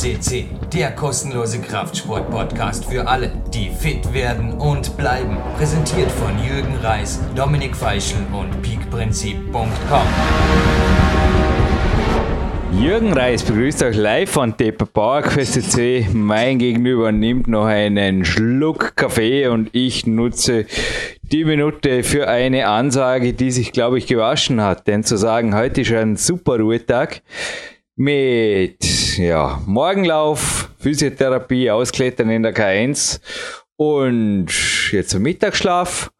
FSCC, der kostenlose Kraftsport-Podcast für alle, die fit werden und bleiben. Präsentiert von Jürgen Reis, Dominik Feischl und peakprinzip.com. Jürgen Reis begrüßt euch live von Depa Park FSCC. Mein Gegenüber nimmt noch einen Schluck Kaffee und ich nutze die Minute für eine Ansage, die sich, glaube ich, gewaschen hat. Denn zu sagen, heute ist ein super Ruhetag mit ja, Morgenlauf, Physiotherapie, Ausklettern in der K1 und jetzt ein Mittagsschlaf.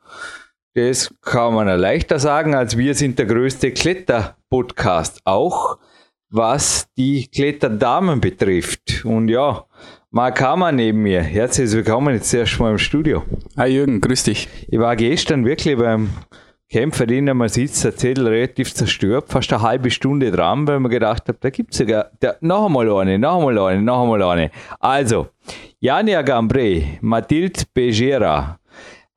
Das kann man ja leichter sagen, als wir sind der größte Kletter-Podcast. Auch was die Kletterdamen betrifft. Und ja, Mark Hammer neben mir. Herzlich willkommen jetzt erstmal im Studio. Hi Jürgen, grüß dich. Ich war gestern wirklich beim Kämpfer, den man sitzt, der Zettel relativ zerstört, fast eine halbe Stunde dran, weil man gedacht hat, da gibt es sogar, der, noch einmal eine, noch einmal eine, noch einmal eine. Also, Jania Gambre, Mathilde Begera,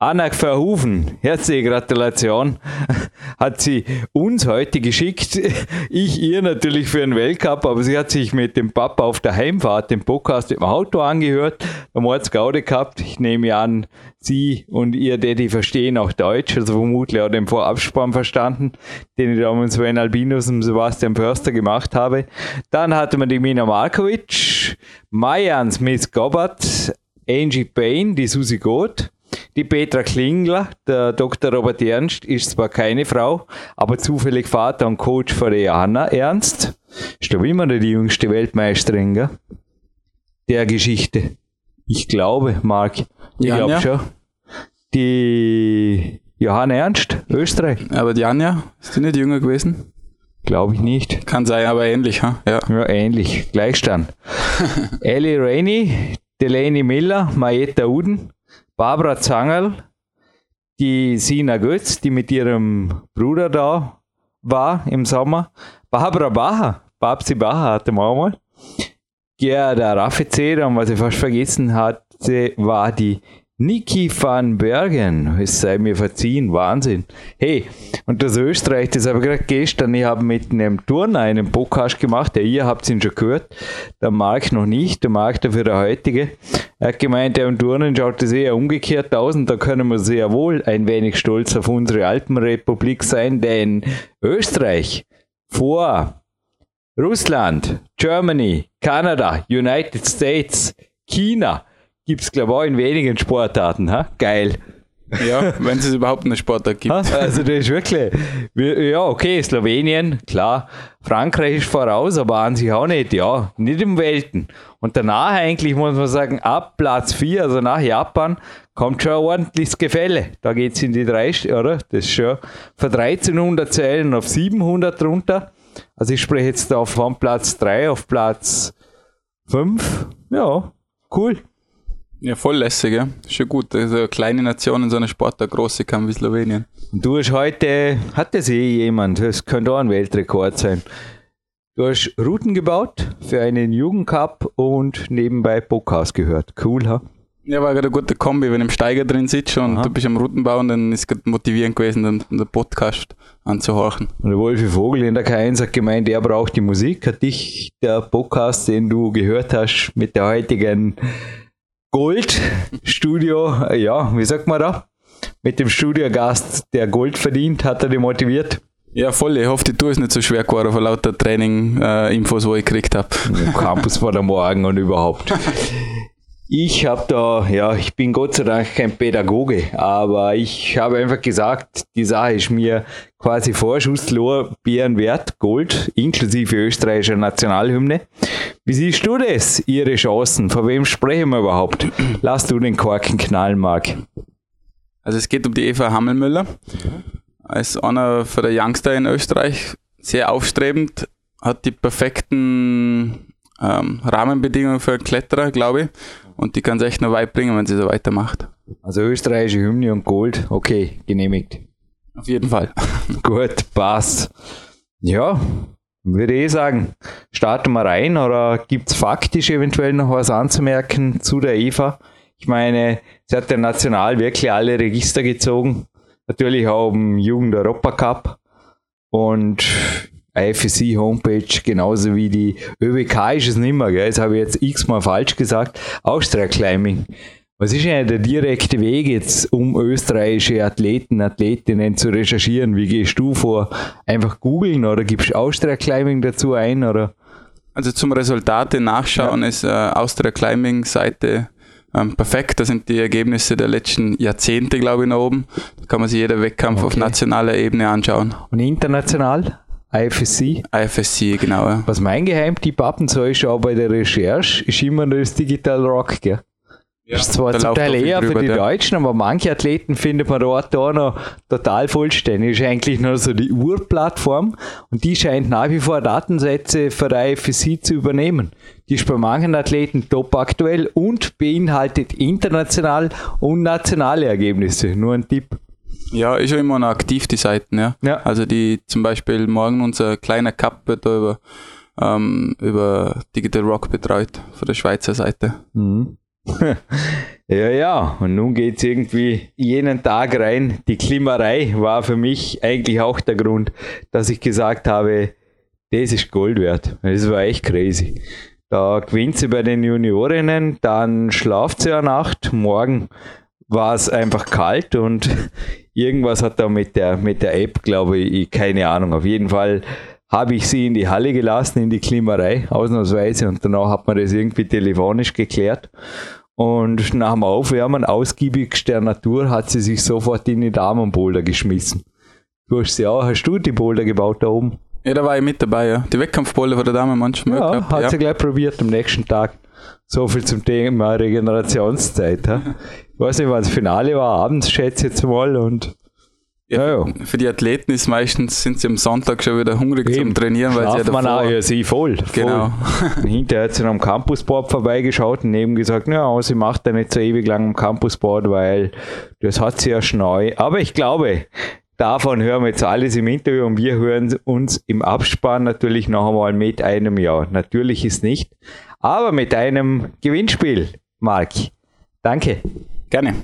Anna Verhoeven, herzliche Gratulation, hat sie uns heute geschickt. Ich ihr natürlich für den Weltcup, aber sie hat sich mit dem Papa auf der Heimfahrt den Podcast im Auto angehört. Da haben wir Gaude gehabt. Ich nehme an, sie und ihr Daddy verstehen auch Deutsch, also vermutlich auch den Vorabspann verstanden, den ich da mit Sven Albinus und Sebastian Förster gemacht habe. Dann hatten wir die Mina Markovic, Mayan Smith-Gobbard, Angie Payne, die Susi Goth, die Petra Klingler, der Dr. Robert Ernst, ist zwar keine Frau, aber zufällig Vater und Coach von der Johanna Ernst. Ist doch immer die jüngste Weltmeisterin, gell? Der Geschichte. Ich glaube, Marc. Ich Ja, glaube ja. schon. Die Johanna Ernst, Österreich. Aber die Anja, ist die nicht jünger gewesen? Glaube ich nicht. Kann sein, aber ähnlich, ha? Ja. Ja, ähnlich. Gleichstand. Ellie Rainey, Delaney Miller, Marietta Uden, Barbara Zangerl, die Sina Götz, die mit ihrem Bruder da war im Sommer, Barbara Bacher, Babsi Bacher hatte man auch mal. Gerda Raffezeder und was ich fast vergessen hatte, war die Niki van Bergen. Es sei mir verziehen, Wahnsinn. Hey, und das Österreich, das habe ich gerade gestern, ich habe mit einem Turner einen Podcast gemacht, der ihr habt ihn schon gehört, der Marc noch nicht, der Marc dafür der heutige. Er hat gemeint, der im Turnen schaut das eher umgekehrt aus und da können wir sehr wohl ein wenig stolz auf unsere Alpenrepublik sein, denn Österreich vor Russland, Germany, Kanada, United States, China gibt es, glaube ich, auch in wenigen Sportarten. Ha? Geil. ja, wenn es überhaupt einen Sportart gibt. Also das ist wirklich, ja okay, Slowenien, klar, Frankreich ist voraus, aber an sich auch nicht, ja, nicht im Welten. Und danach eigentlich muss man sagen, ab Platz 4, also nach Japan, kommt schon ein ordentliches Gefälle. Da geht es in die drei, oder? Das ist schon von 1300 Zellen auf 700 runter. Also ich spreche jetzt da von Platz 3 auf Platz 5. Ja, cool. Ja, voll lässig, ja. Schon gut. Also eine kleine Nation in so einer Sportart, große kann wie Slowenien. Und du hast heute, hat das eh jemand, das könnte auch ein Weltrekord sein. Du hast Routen gebaut für einen Jugendcup und nebenbei Podcast gehört. Cool, ha? Ja, war gerade eine gute Kombi, wenn du im Steiger drin sitzt und Aha. du bist am Routenbau und dann ist es motivierend gewesen, den, den Podcast anzuhorchen. Und der Wolfi Vogel in der K1 hat gemeint, er braucht die Musik. Hat dich der Podcast, den du gehört hast, mit der heutigen Goldstudio, äh, ja, wie sagt man da? Mit dem Studiogast, der Gold verdient, hat er dich motiviert. Ja, voll. Ich hoffe, die Tour ist nicht so schwer geworden von lauter Training-Infos, wo ich gekriegt habe. Campus vor der Morgen und überhaupt. Ich habe da, ja, ich bin Gott sei Dank kein Pädagoge, aber ich habe einfach gesagt, die Sache ist mir quasi Vorschusslorbeeren wert, Gold, inklusive österreichischer Nationalhymne. Wie siehst du das, ihre Chancen? Von wem sprechen wir überhaupt? Lass du den Korken knallen, Marc. Also es geht um die Eva Hammelmüller. Als einer von der Youngster in Österreich, sehr aufstrebend, hat die perfekten ähm, Rahmenbedingungen für einen Kletterer, glaube ich. Und die kann es echt noch weit bringen, wenn sie so weitermacht. Also österreichische Hymne und Gold, okay, genehmigt. Auf jeden Fall. Gut, passt. Ja, würde ich sagen, starten wir rein oder gibt es faktisch eventuell noch was anzumerken zu der Eva? Ich meine, sie hat ja national wirklich alle Register gezogen. Natürlich auch im Jugend-Europacup. Und IFSC Homepage, genauso wie die ÖWK ist es nicht mehr, gell? das habe ich jetzt x-mal falsch gesagt, Austria Climbing. Was ist eigentlich der direkte Weg jetzt, um österreichische Athleten, Athletinnen zu recherchieren? Wie gehst du vor? Einfach googeln oder gibst du Austria Climbing dazu ein? Oder? Also zum Resultate nachschauen ja. ist äh, Austria Climbing Seite ähm, perfekt. Da sind die Ergebnisse der letzten Jahrzehnte, glaube ich, nach oben. Da kann man sich jeder Wettkampf okay. auf nationaler Ebene anschauen. Und international? IFSC? IFSC, genau. Ja. Was mein Geheimtipp ab und zu ist auch bei der Recherche, ist immer das Digital Rock, gell? Ja, ist zwar zum Teil eher drüber, für die ja. Deutschen, aber manche Athleten findet man dort auch noch total vollständig. Ist eigentlich nur so die Urplattform und die scheint nach wie vor Datensätze für IFSC zu übernehmen. Die ist bei manchen Athleten top aktuell und beinhaltet international und nationale Ergebnisse. Nur ein Tipp. Ja, ist ja immer noch aktiv, die Seiten, ja. ja. Also die zum Beispiel morgen unser kleiner Cup wird da über, ähm, über Digital Rock betreut, von der Schweizer Seite. Mhm. ja, ja, und nun geht es irgendwie jenen Tag rein. Die Klimarei war für mich eigentlich auch der Grund, dass ich gesagt habe, das ist Gold wert. Das war echt crazy. Da gewinnt sie bei den Juniorinnen, dann schlaft sie eine Nacht. Morgen war es einfach kalt und irgendwas hat da mit der, mit der App, glaube ich, keine Ahnung. Auf jeden Fall habe ich sie in die Halle gelassen, in die Klimarei, ausnahmsweise, und danach hat man das irgendwie telefonisch geklärt. Und nach dem Aufwärmen ausgiebigster Natur hat sie sich sofort in die Damenboulder geschmissen. Du hast sie auch, hast du die Boulder gebaut da oben? Ja, da war ich mit dabei, ja. Die Wettkampfboulder von der Dame manchmal. Ja, gehabt. hat ja. sie gleich probiert am nächsten Tag. So viel zum Thema Regenerationszeit. Ha? Ich weiß nicht, wann das Finale war, abends schätze ich jetzt mal und ja, ja. Für die Athleten ist meistens, sind sie am Sonntag schon wieder hungrig Eben. zum Trainieren, weil Schlaft sie ja davor... Man auch, ja, sie voll, voll. Genau. hinterher hat sie am Campusboard vorbeigeschaut und eben gesagt, ja, sie macht ja nicht so ewig lang am Campusboard, weil das hat sie ja schon neu. Aber ich glaube, davon hören wir jetzt alles im Interview und wir hören uns im Abspann natürlich noch einmal mit einem Jahr. Natürlich ist nicht, aber mit einem Gewinnspiel, Marc. Danke. Gerne.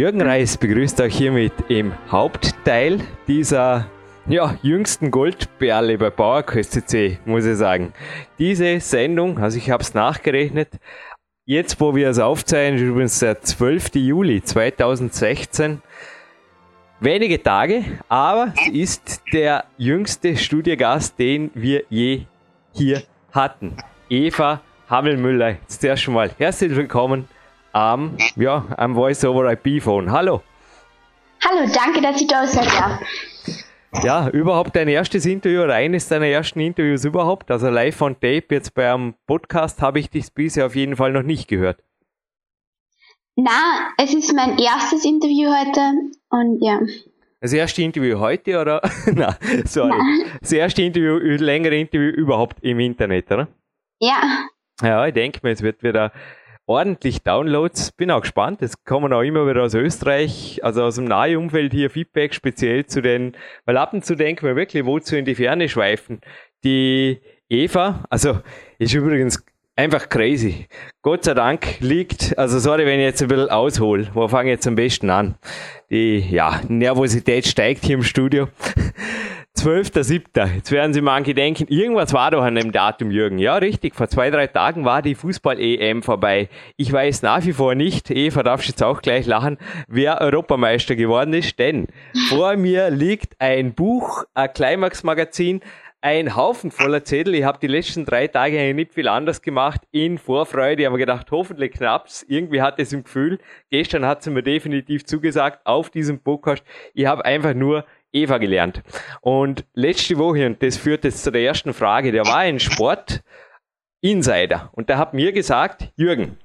Jürgen Reis begrüßt euch hiermit im Hauptteil dieser ja, jüngsten Goldperle bei CC, muss ich sagen. Diese Sendung, also ich habe es nachgerechnet, jetzt wo wir es aufzeichnen, ist übrigens der 12. Juli 2016. Wenige Tage, aber sie ist der jüngste Studiogast, den wir je hier hatten. Eva Hammelmüller. Jetzt erst schon mal herzlich willkommen am, ja, am Voice-over-IP-Phone. Hallo. Hallo, danke, dass ich da sein darf. Ja, überhaupt dein erstes Interview oder eines deiner ersten Interviews überhaupt, also live on tape, jetzt bei einem Podcast habe ich dich bisher auf jeden Fall noch nicht gehört. Na, es ist mein erstes Interview heute und ja. Das erste Interview heute oder? Na, sorry. Nein. Das erste Interview, längere Interview überhaupt im Internet, oder? Ja. Ja, ich denke mir, es wird wieder ordentlich Downloads. Bin auch gespannt. Es kommen auch immer wieder aus Österreich, also aus dem nahen Umfeld hier Feedback speziell zu den, weil ab und zu denken wir wirklich, wozu in die Ferne schweifen. Die Eva, also ist übrigens einfach crazy. Gott sei Dank liegt, also sorry, wenn ich jetzt ein bisschen aushole, wo fange ich jetzt am besten an? Die, ja, Nervosität steigt hier im Studio. 12.07. Jetzt werden Sie manche denken, irgendwas war doch an dem Datum, Jürgen. Ja, richtig. Vor zwei, drei Tagen war die Fußball-EM vorbei. Ich weiß nach wie vor nicht, Eva, darfst jetzt auch gleich lachen, wer Europameister geworden ist, denn vor mir liegt ein Buch, ein Climax-Magazin, ein Haufen voller Zettel. Ich habe die letzten drei Tage nicht viel anders gemacht. In Vorfreude. Ich habe gedacht, hoffentlich knapp's. Irgendwie hatte es im Gefühl. Gestern hat sie mir definitiv zugesagt auf diesem Podcast. Ich habe einfach nur Eva gelernt. Und letzte Woche, und das führt jetzt zu der ersten Frage, der war ein Sport Insider. Und der hat mir gesagt, Jürgen,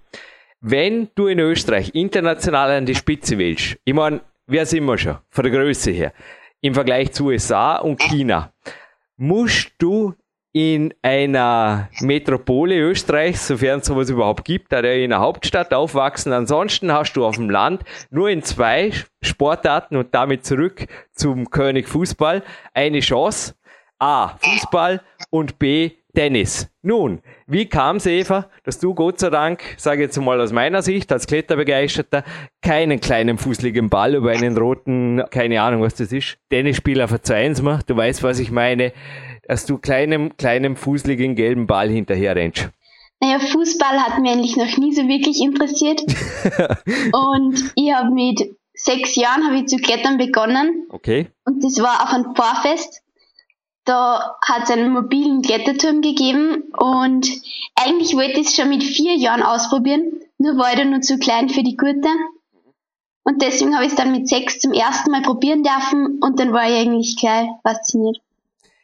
wenn du in Österreich international an die Spitze willst, ich meine, wer sind wir schon, von der Größe her, im Vergleich zu USA und China, musst du in einer Metropole Österreichs, sofern es sowas überhaupt gibt, da in einer Hauptstadt aufwachsen. Ansonsten hast du auf dem Land nur in zwei Sportarten und damit zurück zum König Fußball eine Chance. A. Fußball und B. Tennis. Nun, wie kam es, Eva, dass du Gott sei Dank, sage jetzt mal aus meiner Sicht, als Kletterbegeisterter, keinen kleinen fußligen Ball über einen roten, keine Ahnung, was das ist, Tennisspieler, verzeihen's mir, du weißt, was ich meine, dass du kleinem, kleinem fußligen gelben Ball hinterher rennst? Naja, Fußball hat mich eigentlich noch nie so wirklich interessiert. und ich habe mit sechs Jahren habe ich zu klettern begonnen. Okay. Und das war auf ein Vorfest. Da hat es einen mobilen Kletterturm gegeben und eigentlich wollte ich es schon mit vier Jahren ausprobieren, nur war ich da nur zu klein für die Gurte. Und deswegen habe ich es dann mit sechs zum ersten Mal probieren dürfen und dann war ich eigentlich gleich fasziniert.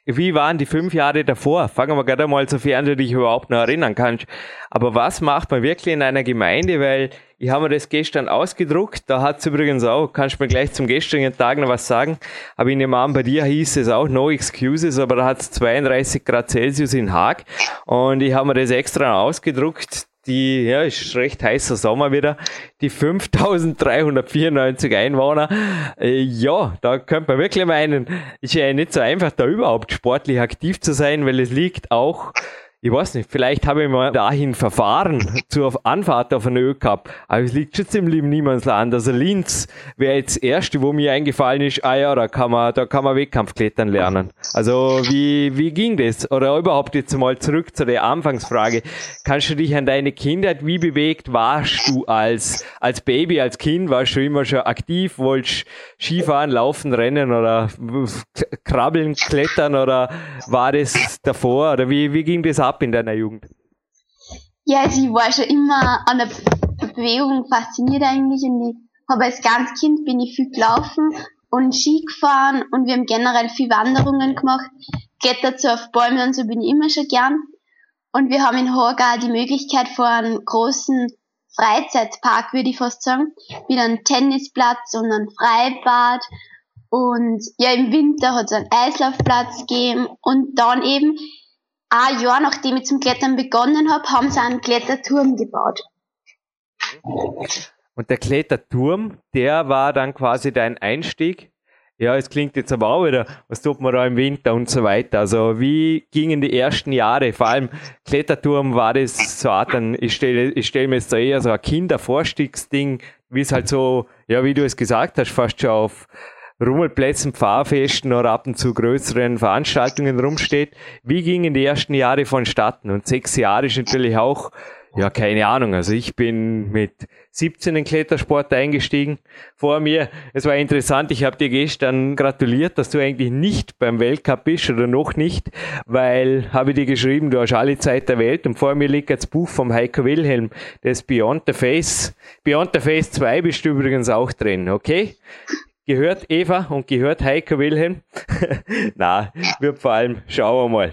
Wie waren die fünf Jahre davor? Fangen wir gerade mal, sofern du dich überhaupt noch erinnern kannst. Aber was macht man wirklich in einer Gemeinde? Weil ich habe mir das gestern ausgedruckt. Da hat es übrigens auch, kannst du mir gleich zum gestrigen Tag noch was sagen. Aber in dem Abend bei dir hieß es auch No Excuses, aber da hat es 32 Grad Celsius in Haag. Und ich habe mir das extra ausgedruckt die, ja, ist recht heißer Sommer wieder, die 5394 Einwohner. Äh, ja, da könnte man wirklich meinen, ist ja nicht so einfach, da überhaupt sportlich aktiv zu sein, weil es liegt auch ich weiß nicht, vielleicht habe ich mal dahin verfahren zur Anfahrt auf einen Ö-Cup, aber es liegt schon ziemlich im Niemandsland. Also Linz wäre jetzt das erste, wo mir eingefallen ist, ah ja, da kann man, da kann man Wettkampfklettern lernen. Also wie, wie ging das? Oder überhaupt jetzt mal zurück zu der Anfangsfrage. Kannst du dich an deine Kindheit, wie bewegt warst du als, als Baby, als Kind? Warst du immer schon aktiv? Wolltest Skifahren, laufen, rennen oder krabbeln, klettern oder war das davor? Oder wie, wie ging das ab? Ab in deiner Jugend? Ja, also ich war schon immer an der Bewegung fasziniert eigentlich und ich habe als ganz Kind bin ich viel gelaufen und Ski gefahren und wir haben generell viel Wanderungen gemacht. Klettert so auf Bäume und so bin ich immer schon gern. Und wir haben in Horgau die Möglichkeit vor einem großen Freizeitpark, würde ich fast sagen, mit einem Tennisplatz und einem Freibad. Und ja, im Winter hat es einen Eislaufplatz gegeben und dann eben ein Jahr nachdem ich zum Klettern begonnen habe, haben sie einen Kletterturm gebaut. Und der Kletterturm, der war dann quasi dein Einstieg. Ja, es klingt jetzt aber auch wieder, was tut man da im Winter und so weiter. Also wie gingen die ersten Jahre? Vor allem Kletterturm war das so Art, ich stelle ich stell mir jetzt da eher so ein Kindervorstiegsding, wie es halt so, ja, wie du es gesagt hast, fast schon auf Rummelplätzen, Pfarrfesten oder ab und zu größeren Veranstaltungen rumsteht. Wie gingen die ersten Jahre vonstatten? Und sechs Jahre ist natürlich auch, ja, keine Ahnung. Also ich bin mit 17 in Klettersport eingestiegen. Vor mir, es war interessant, ich habe dir gestern gratuliert, dass du eigentlich nicht beim Weltcup bist oder noch nicht, weil habe ich dir geschrieben, du hast alle Zeit der Welt und vor mir liegt das Buch vom Heiko Wilhelm, das Beyond the Face. Beyond the Face 2 bist du übrigens auch drin, okay? Gehört Eva und gehört Heiko Wilhelm? Na, wir vor allem, schauen wir mal.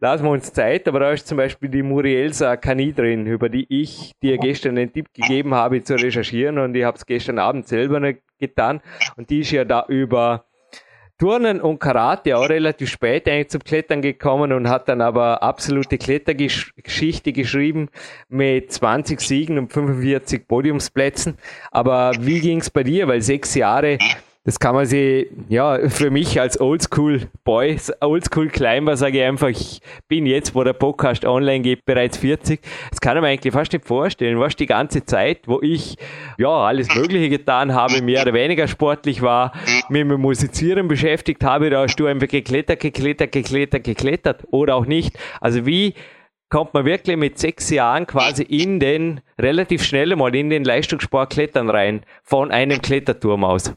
Lassen wir uns Zeit, aber da ist zum Beispiel die Murielsa Kani drin, über die ich dir gestern den Tipp gegeben habe zu recherchieren und ich habe es gestern Abend selber nicht getan und die ist ja da über Turnen und Karate auch relativ spät eigentlich zum Klettern gekommen und hat dann aber absolute Klettergeschichte geschrieben mit 20 Siegen und 45 Podiumsplätzen. Aber wie ging's bei dir? Weil sechs Jahre das kann man sich, ja, für mich als Oldschool-Boy, Oldschool-Climber sage ich einfach, ich bin jetzt, wo der Podcast online geht, bereits 40. Das kann man eigentlich fast nicht vorstellen. Was die ganze Zeit, wo ich, ja, alles Mögliche getan habe, mehr oder weniger sportlich war, mich mit Musizieren beschäftigt habe, da hast du einfach geklettert, geklettert, geklettert, geklettert oder auch nicht. Also wie kommt man wirklich mit sechs Jahren quasi in den, relativ schnell mal in den Leistungssport klettern rein, von einem Kletterturm aus?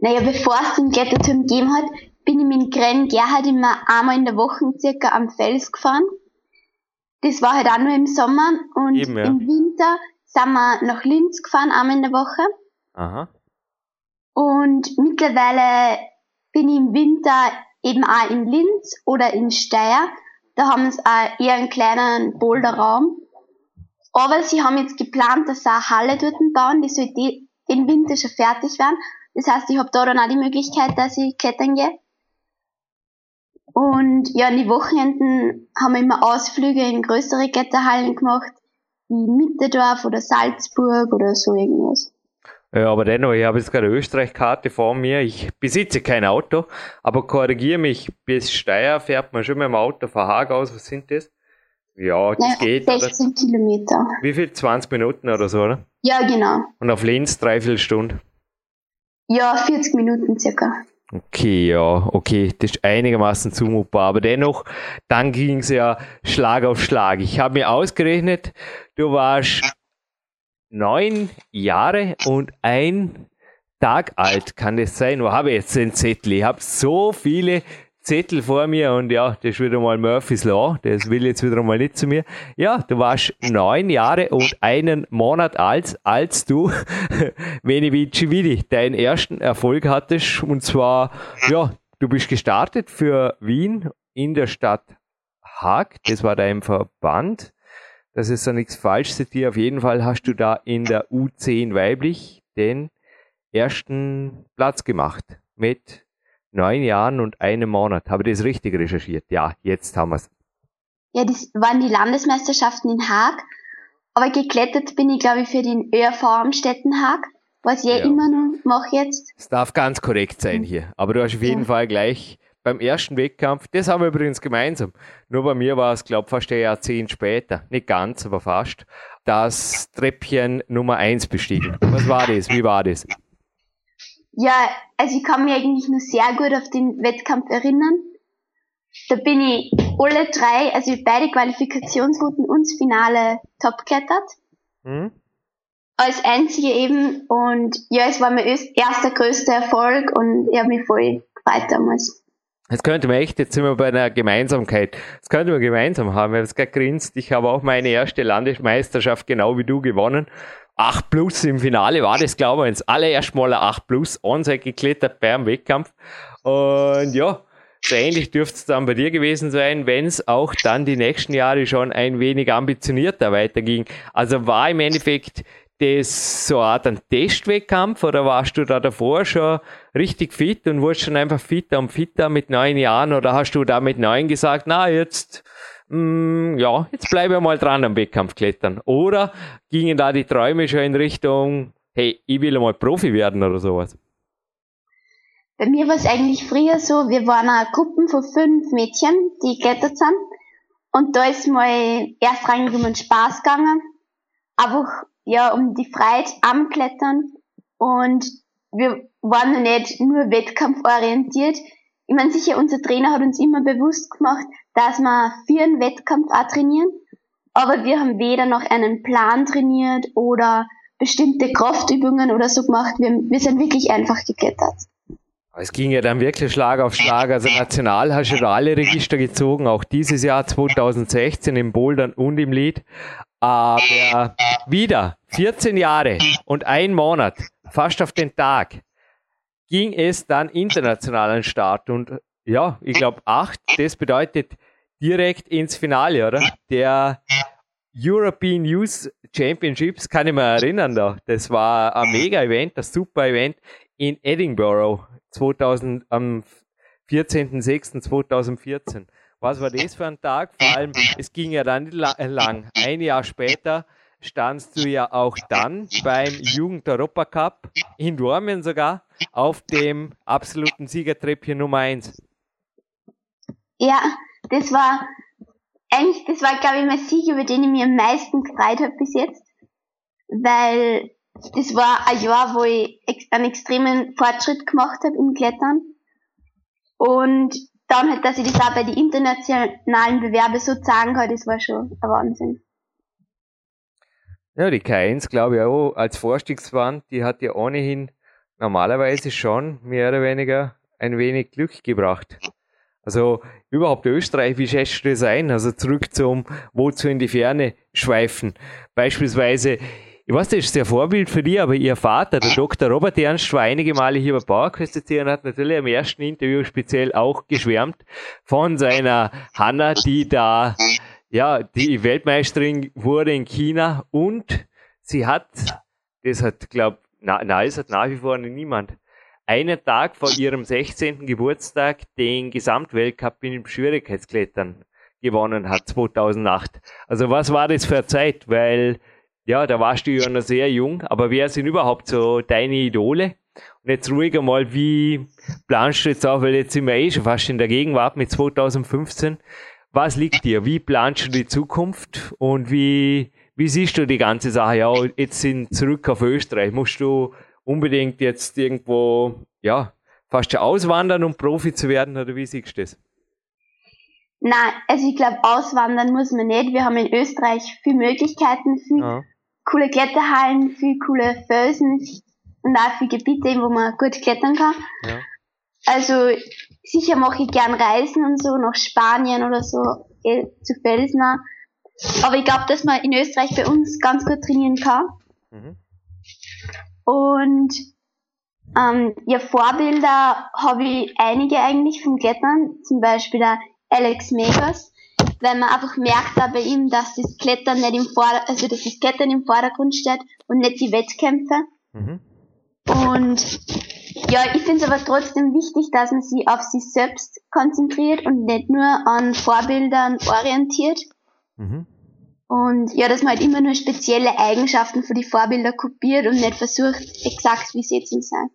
Naja, bevor es den Kletterturm gegeben hat, bin ich mit Gren Gerhard immer einmal in der Woche circa am Fels gefahren. Das war halt auch nur im Sommer und Eben, ja. im Winter sind wir nach Linz gefahren, einmal in der Woche. Aha. Und mittlerweile bin ich im Winter eben auch in Linz oder in Steyr. Da haben sie auch eher einen kleinen Boulderraum. Aber sie haben jetzt geplant, dass sie eine Halle dort bauen, die soll den Winter schon fertig werden. Das heißt, ich habe da dann auch die Möglichkeit, dass ich klettern gehe. Und ja, an die Wochenenden haben wir immer Ausflüge in größere Kletterhallen gemacht, wie Mitterdorf oder Salzburg oder so irgendwas. Ja, aber dennoch, ich habe jetzt gerade eine Österreich-Karte vor mir. Ich besitze kein Auto, aber korrigiere mich, bis Steyr fährt man schon mit dem Auto von Haag aus. Was sind das? Ja, das naja, geht. 16 oder? Kilometer. Wie viel? 20 Minuten oder so, oder? Ja, genau. Und auf Linz dreiviertel Stunde? Ja, 40 Minuten circa. Okay, ja, okay, das ist einigermaßen zumutbar, aber dennoch, dann ging es ja Schlag auf Schlag. Ich habe mir ausgerechnet, du warst neun Jahre und ein Tag alt, kann das sein? Wo habe ich jetzt den Zettel? Ich habe so viele Zettel vor mir und ja, das ist wieder mal Murphy's Law, das will jetzt wieder mal nicht zu mir. Ja, du warst neun Jahre und einen Monat alt, als du Veni Vici Vidi deinen ersten Erfolg hattest und zwar, ja, du bist gestartet für Wien in der Stadt Haag, das war dein Verband. Das ist ja nichts falsch dir. Auf jeden Fall hast du da in der U10 weiblich den ersten Platz gemacht mit neun Jahren und einem Monat. Habe ich das richtig recherchiert? Ja, jetzt haben wir es. Ja, das waren die Landesmeisterschaften in Haag. Aber geklettert bin ich, glaube ich, für den ÖRV am Haag, was ich ja. immer noch mache jetzt. Es darf ganz korrekt sein hier. Aber du hast auf jeden ja. Fall gleich beim ersten Wettkampf, das haben wir übrigens gemeinsam. Nur bei mir war es, glaube ich, fast ein Jahrzehnt später. Nicht ganz, aber fast. Das Treppchen Nummer 1 bestiegen. Was war das? Wie war das? Ja, also ich kann mich eigentlich nur sehr gut auf den Wettkampf erinnern. Da bin ich alle drei, also beide Qualifikationsrouten und das Finale top klettert. Mhm. Als einzige eben und ja, es war mein erster größter Erfolg und ich habe mich voll gefreut damals. Jetzt könnte man echt, jetzt sind wir bei einer Gemeinsamkeit. Das könnte man gemeinsam haben. Ich habe es gerade grinst. Ich habe auch meine erste Landesmeisterschaft genau wie du gewonnen. 8 plus im Finale war das, glaube ich, ins allererste Mal ein 8 plus onside geklettert beim Wettkampf. Und ja, so ähnlich dürfte es dann bei dir gewesen sein, wenn es auch dann die nächsten Jahre schon ein wenig ambitionierter weiterging. Also war im Endeffekt das so eine Art ein Testwettkampf oder warst du da davor schon richtig fit und wurdest schon einfach fitter und fitter mit neun Jahren oder hast du da mit neun gesagt, na jetzt mm, ja, jetzt bleibe ich mal dran am Wettkampf klettern. Oder gingen da die Träume schon in Richtung, hey, ich will mal Profi werden oder sowas? Bei mir war es eigentlich früher so, wir waren eine Gruppe von fünf Mädchen, die geklettert sind. Und da ist mal erst reingegangen um den Spaß gegangen. Einfach, ja, um die Freiheit am Klettern. Und wir waren noch nicht nur wettkampforientiert. Ich meine, sicher, unser Trainer hat uns immer bewusst gemacht, dass wir für einen Wettkampf auch trainieren, aber wir haben weder noch einen Plan trainiert oder bestimmte Kraftübungen oder so gemacht. Wir, wir sind wirklich einfach geklettert. Es ging ja dann wirklich Schlag auf Schlag. Also national hast du alle Register gezogen, auch dieses Jahr 2016 im Bouldern und im Lied. Aber wieder 14 Jahre und ein Monat, fast auf den Tag, ging es dann international an den Start. Und ja, ich glaube acht, das bedeutet direkt ins Finale, oder? Der European Youth Championships, kann ich mich erinnern da. Das war ein Mega-Event, ein super Event in Edinburgh 2000, am 14.06.2014. Was war das für ein Tag? Vor allem, es ging ja dann lang. Ein Jahr später standst du ja auch dann beim Jugend-Europa-Cup in Dormen sogar auf dem absoluten Siegertreppchen Nummer 1. Ja, das war eigentlich, das war glaube ich mein Sieg, über den ich mir am meisten gefreut habe bis jetzt, weil das war ein Jahr, wo ich einen extremen Fortschritt gemacht habe im Klettern und dann halt, dass ich das auch bei den internationalen Bewerben so zeigen kann, das war schon ein Wahnsinn. Ja, die K1, glaube ich auch, als Vorstiegswand, die hat ja ohnehin normalerweise schon mehr oder weniger ein wenig Glück gebracht. Also überhaupt Österreich, wie schätzt du das ein? Also zurück zum Wozu in die Ferne schweifen. Beispielsweise ich weiß, das ist sehr Vorbild für dich, aber ihr Vater, der Dr. Robert Ernst, war einige Male hier bei Bauerquest und hat natürlich im ersten Interview speziell auch geschwärmt von seiner Hanna, die da, ja, die Weltmeisterin wurde in China und sie hat, das hat, glaub, na, na, es hat nach wie vor niemand, einen Tag vor ihrem 16. Geburtstag den Gesamtweltcup in Schwierigkeitsklettern gewonnen hat, 2008. Also was war das für eine Zeit? Weil ja, da warst du ja noch sehr jung, aber wer sind überhaupt so deine Idole? Und jetzt ruhig einmal, wie planst du jetzt auch, weil jetzt sind wir eh schon fast in der Gegenwart mit 2015. Was liegt dir? Wie planst du die Zukunft und wie, wie siehst du die ganze Sache? Ja, jetzt sind zurück auf Österreich. Musst du unbedingt jetzt irgendwo, ja, fast schon auswandern, um Profi zu werden oder wie siehst du das? Nein, also ich glaube, auswandern muss man nicht. Wir haben in Österreich viele Möglichkeiten, viel ja coole Kletterhallen, viel coole Felsen und auch viele Gebiete, wo man gut klettern kann. Ja. Also sicher mache ich gern Reisen und so nach Spanien oder so zu Felsen. Aber ich glaube, dass man in Österreich bei uns ganz gut trainieren kann. Mhm. Und ähm, ja, Vorbilder habe ich einige eigentlich vom Klettern, zum Beispiel der Alex Megas weil man einfach merkt da bei ihm, dass das Klettern nicht im Vorder also dass das Klettern im Vordergrund steht und nicht die Wettkämpfe. Mhm. Und ja, ich finde es aber trotzdem wichtig, dass man sich auf sich selbst konzentriert und nicht nur an Vorbildern orientiert. Mhm. Und ja, dass man halt immer nur spezielle Eigenschaften für die Vorbilder kopiert und nicht versucht, exakt wie sie zu sein.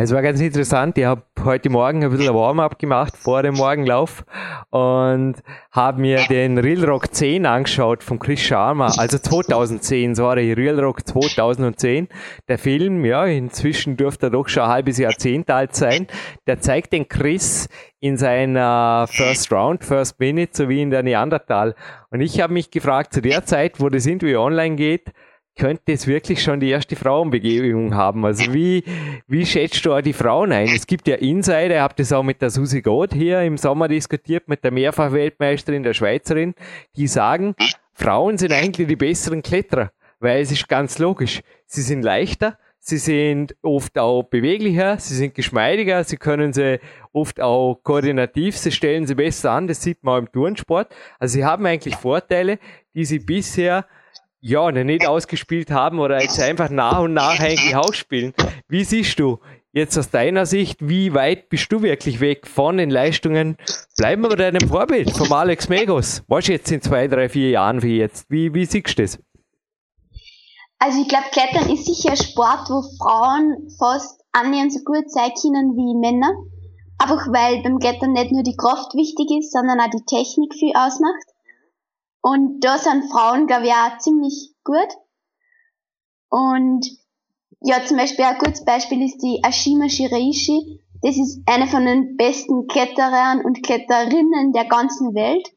Es war ganz interessant. Ich habe heute Morgen ein bisschen Warm-up gemacht vor dem Morgenlauf und habe mir den Real Rock 10 angeschaut von Chris Sharma, also 2010, sorry, Real Rock 2010. Der Film, ja, inzwischen dürfte er doch schon ein halbes Jahrzehnt alt sein. Der zeigt den Chris in seiner First Round, First Minute, sowie in der Neandertal. Und ich habe mich gefragt, zu der Zeit, wo das Interview online geht, könnte es wirklich schon die erste Frauenbegegnung haben. Also wie, wie schätzt du auch die Frauen ein? Es gibt ja Insider, ihr habt das auch mit der Susi Goth hier im Sommer diskutiert, mit der Mehrfachweltmeisterin, der Schweizerin, die sagen, Frauen sind eigentlich die besseren Kletterer, weil es ist ganz logisch. Sie sind leichter, sie sind oft auch beweglicher, sie sind geschmeidiger, sie können sie oft auch koordinativ, sie stellen sie besser an, das sieht man auch im Turnsport. Also sie haben eigentlich Vorteile, die sie bisher ja, noch nicht ausgespielt haben oder jetzt einfach nach und nach eigentlich ausspielen. Wie siehst du jetzt aus deiner Sicht, wie weit bist du wirklich weg von den Leistungen? Bleiben wir bei deinem Vorbild, vom Alex Megos. Was jetzt in zwei, drei, vier Jahren wie jetzt? Wie, wie siehst du das? Also ich glaube, Klettern ist sicher ein Sport, wo Frauen fast annähernd so gut sein können wie Männer. Einfach weil beim Klettern nicht nur die Kraft wichtig ist, sondern auch die Technik viel ausmacht. Und da sind Frauen, glaube ich, auch ziemlich gut. Und ja, zum Beispiel ein gutes Beispiel ist die Ashima Shiraishi. Das ist eine von den besten Kletterern und Kletterinnen der ganzen Welt.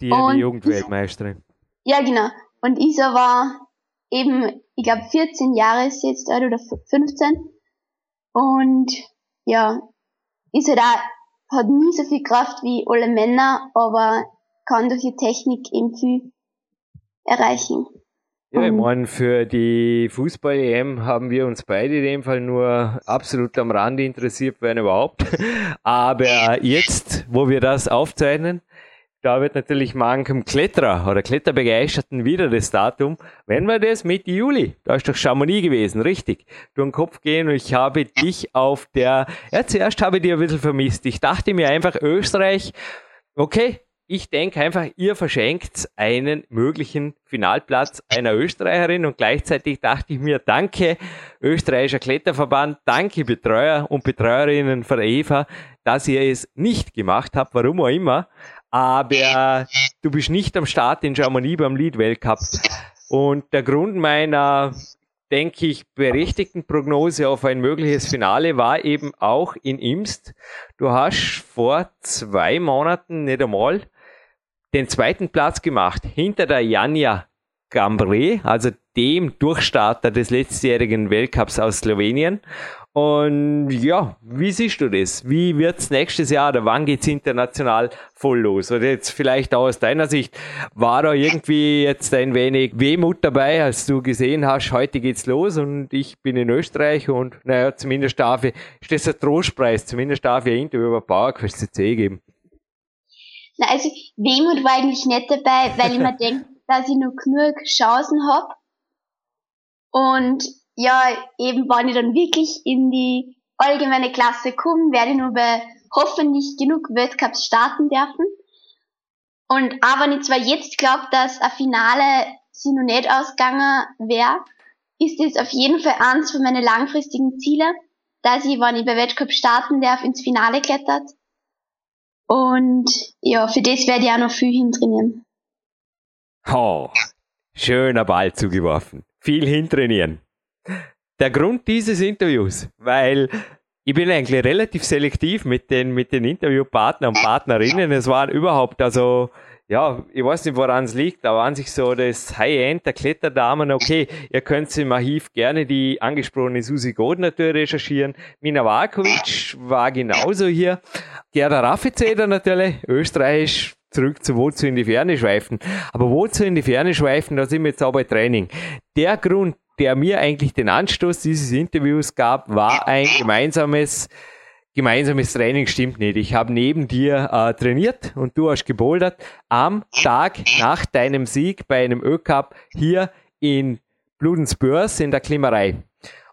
Ihr die Jugendweltmeisterin? Ja, genau. Und Isa war eben, ich glaube, 14 Jahre ist jetzt alt oder 15. Und ja, ist halt auch, hat nie so viel Kraft wie alle Männer, aber kann durch die Technik eben viel erreichen. Ja, ich meine, für die Fußball-EM haben wir uns beide in dem Fall nur absolut am Rande interessiert, wenn überhaupt. Aber jetzt, wo wir das aufzeichnen, da wird natürlich manchem Kletterer oder Kletterbegeisterten wieder das Datum. Wenn wir das Mitte Juli, da ist doch Chamonix gewesen, richtig, durch den Kopf gehen und ich habe dich auf der, ja, zuerst habe ich dich ein bisschen vermisst. Ich dachte mir einfach, Österreich, okay, ich denke einfach, ihr verschenkt einen möglichen Finalplatz einer Österreicherin und gleichzeitig dachte ich mir, danke österreichischer Kletterverband, danke Betreuer und Betreuerinnen von Eva, dass ihr es nicht gemacht habt, warum auch immer, aber du bist nicht am Start in Chamonix beim Lead Weltcup. Und der Grund meiner denke ich, berechtigten Prognose auf ein mögliches Finale war eben auch in Imst. Du hast vor zwei Monaten nicht einmal den zweiten Platz gemacht, hinter der Janja Gambre, also dem Durchstarter des letztjährigen Weltcups aus Slowenien. Und ja, wie siehst du das? Wie wird's nächstes Jahr oder wann geht's international voll los? Oder jetzt vielleicht auch aus deiner Sicht, war da irgendwie jetzt ein wenig Wehmut dabei, als du gesehen hast, heute geht's los und ich bin in Österreich und naja, zumindest darf ich, ist das ein Trostpreis, zumindest darf ich ein Interview über PowerQuest CC geben. Na, also Wehmut war eigentlich nicht dabei, weil ich mir denke, dass ich noch genug Chancen hab. Und ja, eben, wenn ich dann wirklich in die allgemeine Klasse komme, werde ich nur bei hoffentlich genug Weltcups starten dürfen. Und auch wenn ich zwar jetzt glaube, dass ein Finale sie noch nicht ausgegangen wäre, ist es auf jeden Fall eins von meinen langfristigen Ziele, dass ich, wenn ich bei Weltcup starten darf, ins Finale klettert. Und ja, für das werde ich auch noch viel hintrainieren. Oh, schöner Ball zugeworfen. Viel hintrainieren der Grund dieses Interviews, weil ich bin eigentlich relativ selektiv mit den, mit den Interviewpartnern und Partnerinnen. Es waren überhaupt, also, ja, ich weiß nicht, woran es liegt, aber an sich so das High-End der Kletterdamen, okay, ihr könnt im Archiv gerne die angesprochene Susi Gold natürlich recherchieren. Mina Varkovic war genauso hier. Gerda Raffizeder natürlich, österreichisch, zurück zu Wozu in die Ferne schweifen. Aber Wozu in die Ferne schweifen, da sind wir jetzt auch bei Training. Der Grund, der mir eigentlich den Anstoß dieses Interviews gab, war ein gemeinsames gemeinsames Training stimmt nicht. Ich habe neben dir äh, trainiert und du hast gebouldert am Tag nach deinem Sieg bei einem Ö-Cup hier in Bludensbörs in der Klimmerei.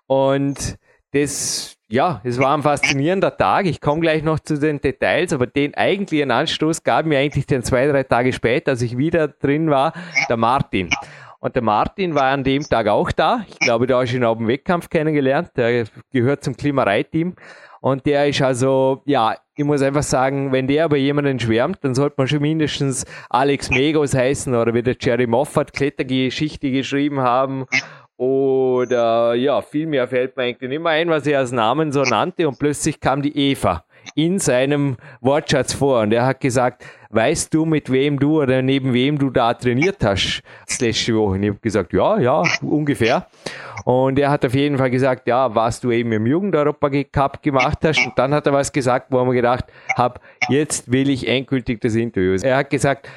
Und das, ja, es war ein faszinierender Tag. Ich komme gleich noch zu den Details, aber den eigentlichen Anstoß gab mir eigentlich den zwei, drei Tage später, als ich wieder drin war, der Martin. Und der Martin war an dem Tag auch da. Ich glaube, da hast du ihn auf dem Wettkampf kennengelernt. Der gehört zum Klimareiteam. Und der ist also, ja, ich muss einfach sagen, wenn der bei jemandem schwärmt, dann sollte man schon mindestens Alex Megos heißen oder wie der Jerry Moffat Klettergeschichte geschrieben haben. Oder ja, viel mehr fällt mir eigentlich nicht mehr ein, was er als Namen so nannte. Und plötzlich kam die Eva in seinem Wortschatz vor. Und er hat gesagt, weißt du, mit wem du oder neben wem du da trainiert hast letzte Woche? Und ich habe gesagt, ja, ja, ungefähr. Und er hat auf jeden Fall gesagt, ja, was du eben im Jugend-Europa Cup gemacht hast. Und dann hat er was gesagt, wo er mir gedacht habe, jetzt will ich endgültig das Interview. Er hat gesagt,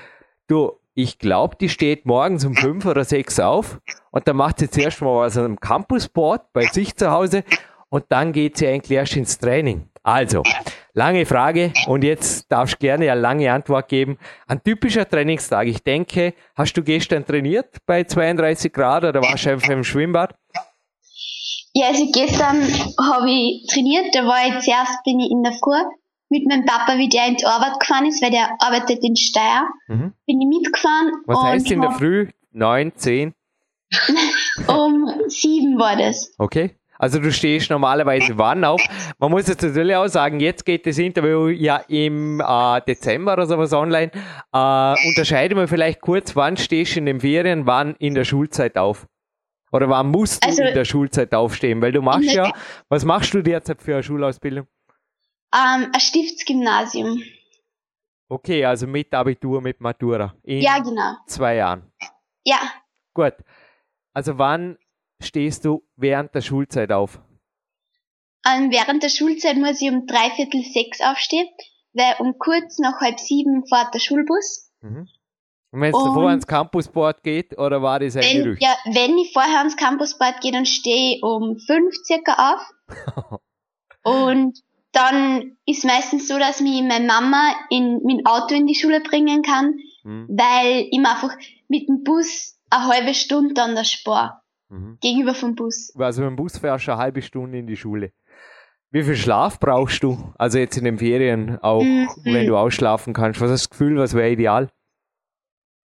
du, ich glaube, die steht morgens um fünf oder sechs auf und dann macht sie zuerst mal was am Campusboard bei sich zu Hause und dann geht sie eigentlich erst ins Training. Also, lange Frage und jetzt darfst du gerne eine lange Antwort geben. Ein typischer Trainingstag. Ich denke, hast du gestern trainiert bei 32 Grad oder warst du einfach im Schwimmbad? Ja, also gestern habe ich trainiert. Da war ich zuerst bin ich in der Früh mit meinem Papa, wie der in die Arbeit gefahren ist, weil der arbeitet in Steyr. Mhm. Bin ich mitgefahren. Was heißt in der Früh? Neun, zehn? um sieben war das. Okay. Also du stehst normalerweise wann auf? Man muss jetzt natürlich auch sagen, jetzt geht das Interview ja im äh, Dezember oder sowas online. Äh, unterscheiden wir vielleicht kurz, wann stehst du in den Ferien, wann in der Schulzeit auf? Oder wann musst du also, in der Schulzeit aufstehen? Weil du machst ja, was machst du derzeit für eine Schulausbildung? Ähm, ein Stiftsgymnasium. Okay, also mit Abitur, mit Matura. In ja, genau. Zwei Jahren. Ja. Gut. Also wann stehst du während der Schulzeit auf? Ähm, während der Schulzeit muss ich um dreiviertel sechs aufstehen, weil um kurz nach halb sieben fährt der Schulbus. Mhm. Und wenn es davor ans Campusboard geht, oder war das ein wenn, Gerücht? Ja, wenn ich vorher ans Campusboard gehe, dann stehe ich um fünf circa auf. und dann ist meistens so, dass mich meine Mama in mein Auto in die Schule bringen kann, mhm. weil ich mir einfach mit dem Bus eine halbe Stunde an der Spar. Mhm. Gegenüber vom Bus. Also mit dem Bus fährst du eine halbe Stunde in die Schule. Wie viel Schlaf brauchst du? Also jetzt in den Ferien auch, mhm. wenn du ausschlafen kannst. Was hast du das Gefühl, was wäre ideal?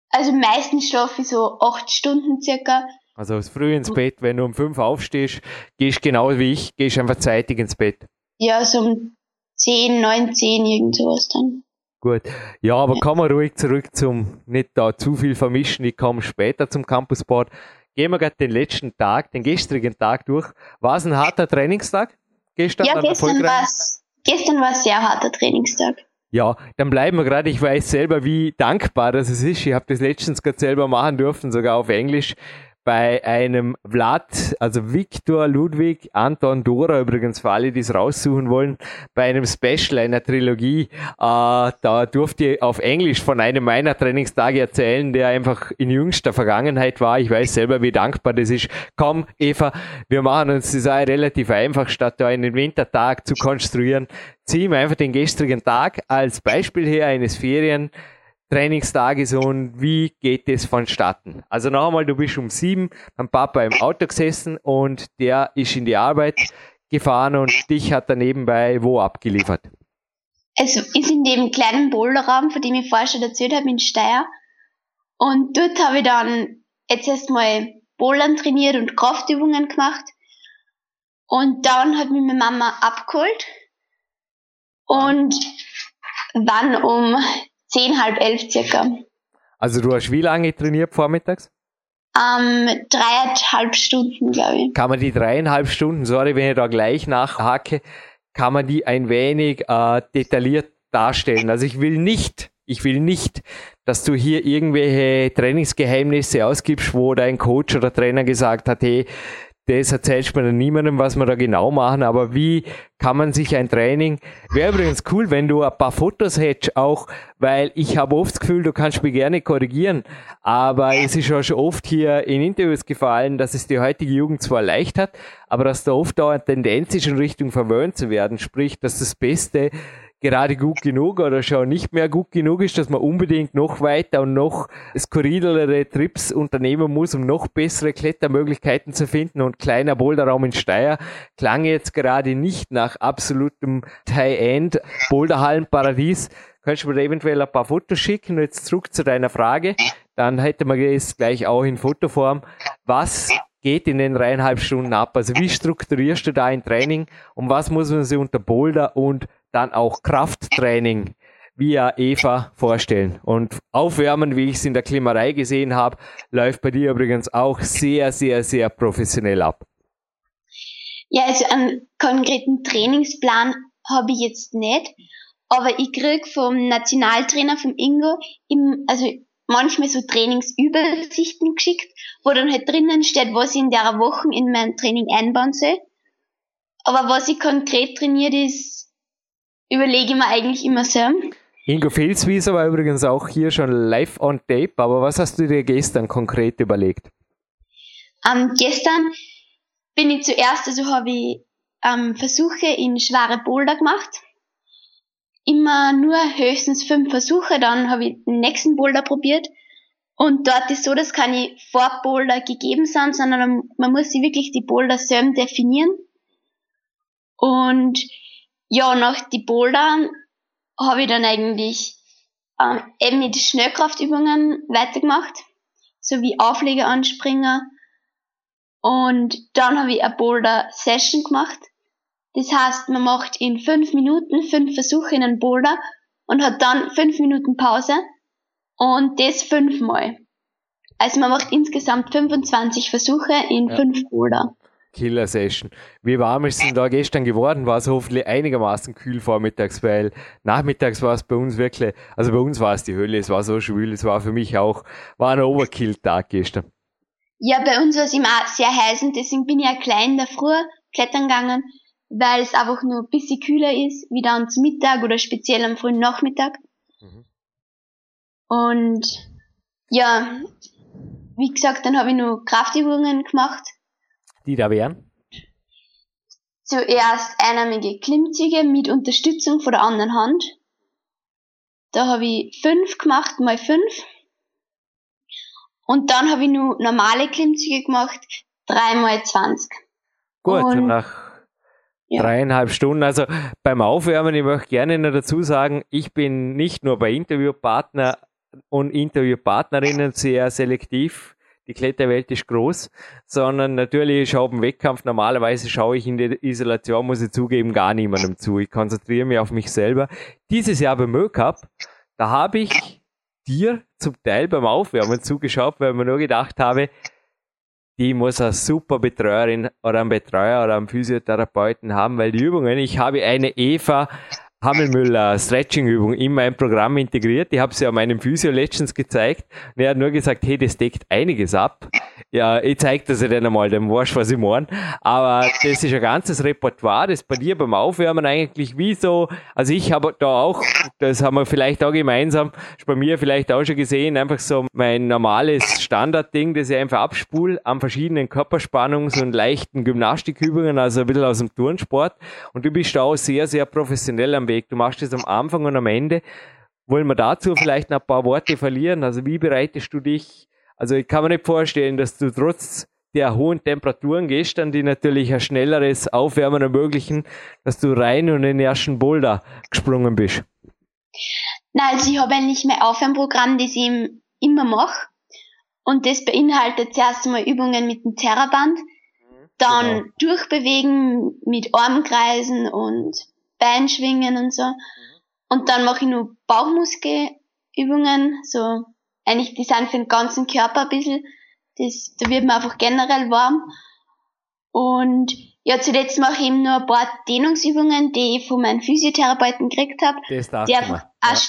Also meistens schlafe ich so acht Stunden circa. Also früh ins Bett, wenn du um fünf aufstehst, gehst genau wie ich, gehst einfach zeitig ins Bett. Ja, so um zehn, neun, zehn, irgend sowas dann. Gut. Ja, aber ja. kommen wir ruhig zurück zum, nicht da zu viel vermischen, ich komme später zum Campusboard. Gehen wir gerade den letzten Tag, den gestrigen Tag durch. War es ein harter Trainingstag? Gestern ja, gestern war es gestern war ein sehr harter Trainingstag. Ja, dann bleiben wir gerade. Ich weiß selber, wie dankbar das ist. Ich habe das letztens gerade selber machen dürfen, sogar auf Englisch bei einem Vlad, also Viktor, Ludwig, Anton, Dora übrigens für alle, die es raussuchen wollen, bei einem Special einer Trilogie. Äh, da durfte ich auf Englisch von einem meiner Trainingstage erzählen, der einfach in jüngster Vergangenheit war. Ich weiß selber, wie dankbar das ist. Komm, Eva, wir machen uns das auch relativ einfach, statt da einen Wintertag zu konstruieren. Ziehen wir einfach den gestrigen Tag als Beispiel her eines Ferien. Trainingstages und wie geht es vonstatten? Also noch einmal, du bist um sieben beim Papa im Auto gesessen und der ist in die Arbeit gefahren und dich hat er nebenbei wo abgeliefert? Es ist in dem kleinen Boulderraum, von dem ich vorher schon erzählt habe, in Steyr. Und dort habe ich dann jetzt erstmal Bouldern trainiert und Kraftübungen gemacht. Und dann hat mich meine Mama abgeholt. Und wann um zehn, halb elf circa. Also du hast wie lange trainiert vormittags? Ähm, dreieinhalb Stunden, glaube ich. Kann man die dreieinhalb Stunden, sorry, wenn ich da gleich nachhake, kann man die ein wenig äh, detailliert darstellen. Also ich will nicht, ich will nicht, dass du hier irgendwelche Trainingsgeheimnisse ausgibst, wo dein Coach oder Trainer gesagt hat, hey, das erzählst du mir niemandem, was wir da genau machen, aber wie kann man sich ein Training, wäre übrigens cool, wenn du ein paar Fotos hättest, auch, weil ich habe oft das Gefühl, du kannst mich gerne korrigieren, aber es ist auch schon oft hier in Interviews gefallen, dass es die heutige Jugend zwar leicht hat, aber dass da oft auch eine Tendenz ist, in Richtung verwöhnt zu werden, sprich, dass das Beste gerade gut genug oder schon nicht mehr gut genug ist, dass man unbedingt noch weiter und noch skurrilere Trips unternehmen muss, um noch bessere Klettermöglichkeiten zu finden. Und kleiner Boulderraum in Steyr klang jetzt gerade nicht nach absolutem High-End Boulderhallenparadies. Könntest du mir eventuell ein paar Fotos schicken? Jetzt zurück zu deiner Frage. Dann hätte man es gleich auch in Fotoform. Was geht in den dreieinhalb Stunden ab? Also wie strukturierst du da ein Training und was muss man sich unter Boulder und dann auch Krafttraining via Eva vorstellen. Und Aufwärmen, wie ich es in der Klimmerei gesehen habe, läuft bei dir übrigens auch sehr, sehr, sehr professionell ab. Ja, also einen konkreten Trainingsplan habe ich jetzt nicht, aber ich kriege vom Nationaltrainer, vom Ingo, im, also manchmal so Trainingsübersichten geschickt, wo dann halt drinnen steht, was ich in der Woche in mein Training einbauen soll. Aber was ich konkret trainiert ist, überlege ich mir eigentlich immer sehr. Ingo Felswieser war übrigens auch hier schon live on tape, aber was hast du dir gestern konkret überlegt? Ähm, gestern bin ich zuerst, also habe ich ähm, Versuche in schwere Boulder gemacht. Immer nur höchstens fünf Versuche, dann habe ich den nächsten Boulder probiert. Und dort ist so, dass keine Vorboulder gegeben sind, sondern man muss sich wirklich die Boulder selber definieren. Und ja, nach die Boulder habe ich dann eigentlich ähm, eben mit Schnellkraftübungen weitergemacht, so wie Aufleger anspringer. Und dann habe ich eine Boulder-Session gemacht. Das heißt, man macht in fünf Minuten fünf Versuche in einen Boulder und hat dann fünf Minuten Pause und das fünfmal. Also man macht insgesamt 25 Versuche in ja. fünf Boulder. Killer Session. Wie warm ist es denn da gestern geworden? War es hoffentlich einigermaßen kühl vormittags, weil nachmittags war es bei uns wirklich, also bei uns war es die Hölle, es war so schwül, es war für mich auch, war ein Overkill-Tag gestern. Ja, bei uns war es immer sehr heiß und deswegen bin ich ja klein in der Früh klettern gegangen, weil es einfach nur ein bisschen kühler ist, wie dann zum Mittag oder speziell am frühen Nachmittag. Mhm. Und ja, wie gesagt, dann habe ich nur Kraftübungen gemacht die da wären? Zuerst einarmige Klimmzüge mit Unterstützung von der anderen Hand. Da habe ich fünf gemacht, mal fünf. Und dann habe ich nur normale Klimmzüge gemacht, drei mal zwanzig. Gut, und nach ja. dreieinhalb Stunden. Also beim Aufwärmen, ich möchte gerne noch dazu sagen, ich bin nicht nur bei Interviewpartner und Interviewpartnerinnen sehr selektiv die Kletterwelt ist groß, sondern natürlich, ich habe einen Wettkampf, normalerweise schaue ich in der Isolation, muss ich zugeben, gar niemandem zu. Ich konzentriere mich auf mich selber. Dieses Jahr beim Cup, da habe ich dir zum Teil beim Aufwärmen zugeschaut, weil mir nur gedacht habe, die muss eine super Betreuerin oder einen Betreuer oder einen Physiotherapeuten haben, weil die Übungen, ich habe eine Eva Hammelmüller Stretching-Übung in mein Programm integriert. Ich habe sie ja meinem Physio letztens gezeigt und er hat nur gesagt, hey, das deckt einiges ab. Ja, ich zeige das ja dann einmal, dann weißt du, was ich meine. Aber das ist ein ganzes Repertoire, das bei dir beim Aufwärmen eigentlich wie so, also ich habe da auch, das haben wir vielleicht auch gemeinsam, ist bei mir vielleicht auch schon gesehen, einfach so mein normales Standardding, das ich einfach abspule an verschiedenen Körperspannungs- und leichten Gymnastikübungen, also ein bisschen aus dem Turnsport. Und du bist da auch sehr, sehr professionell am Weg. Du machst das am Anfang und am Ende. Wollen wir dazu vielleicht noch ein paar Worte verlieren? Also wie bereitest du dich? Also ich kann mir nicht vorstellen, dass du trotz der hohen Temperaturen gestern, die natürlich ein schnelleres Aufwärmen ermöglichen, dass du rein und in den ersten Boulder gesprungen bist. Nein, also ich habe eigentlich mein Aufwärmprogramm, das ich immer mache. Und das beinhaltet zuerst einmal Übungen mit dem Terraband, dann Genau. durchbewegen mit Armkreisen und Beinschwingen und so. Und dann mache ich nur Bauchmuskelübungen, so eigentlich die sind für den ganzen Körper ein bisschen. Das, da wird man einfach generell warm. Und ja, zuletzt mache ich eben nur ein paar Dehnungsübungen, die ich von meinem Physiotherapeuten gekriegt habe, Das darfst die mal. auch Ja,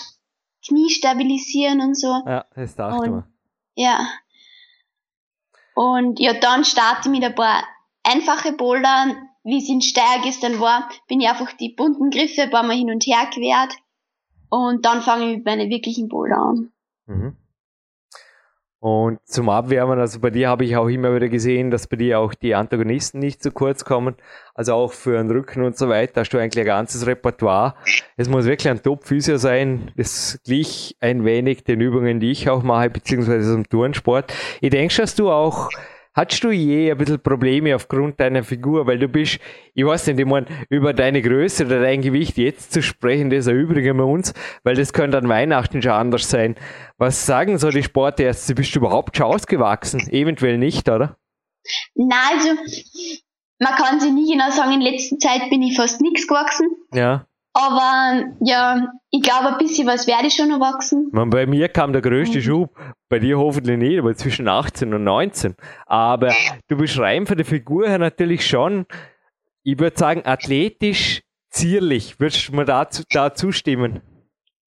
Knie stabilisieren und so. ja, das darfst du Und- mal. Ja. Und ja, dann starte ich mit ein paar einfache Boulder. Wie es in Steyr gestern war, bin ich einfach die bunten Griffe ein paar Mal hin und her quert. Und dann fange ich mit meinen wirklichen Boulder an. Mhm. Und zum Abwärmen, also bei dir habe ich auch immer wieder gesehen, dass bei dir auch die Antagonisten nicht zu kurz kommen. Also auch für den Rücken und so weiter hast du eigentlich ein ganzes Repertoire. Es muss wirklich ein Top-Physio sein. Das glich ein wenig den Übungen, die ich auch mache, beziehungsweise zum Turnsport. Ich denke, dass du auch Hattest du je ein bisschen Probleme aufgrund deiner Figur, weil du bist, ich weiß nicht, ich meine, über deine Größe oder dein Gewicht jetzt zu sprechen, das erübrigen wir uns, weil das könnte an Weihnachten schon anders sein. Was sagen so die Sportärzte? Bist du überhaupt schon ausgewachsen? Eventuell nicht, oder? Nein, also, man kann sich nie genau sagen, in letzter Zeit bin ich fast nichts gewachsen. Ja. Aber ja, ich glaube, ein bisschen was werde ich schon noch wachsen. Man, bei mir kam der größte Mhm. Schub, bei dir hoffentlich nicht, aber zwischen 18 und 19. Aber du bist rein von der Figur her natürlich schon, ich würde sagen, athletisch zierlich. Würdest du mir dazu, da zustimmen?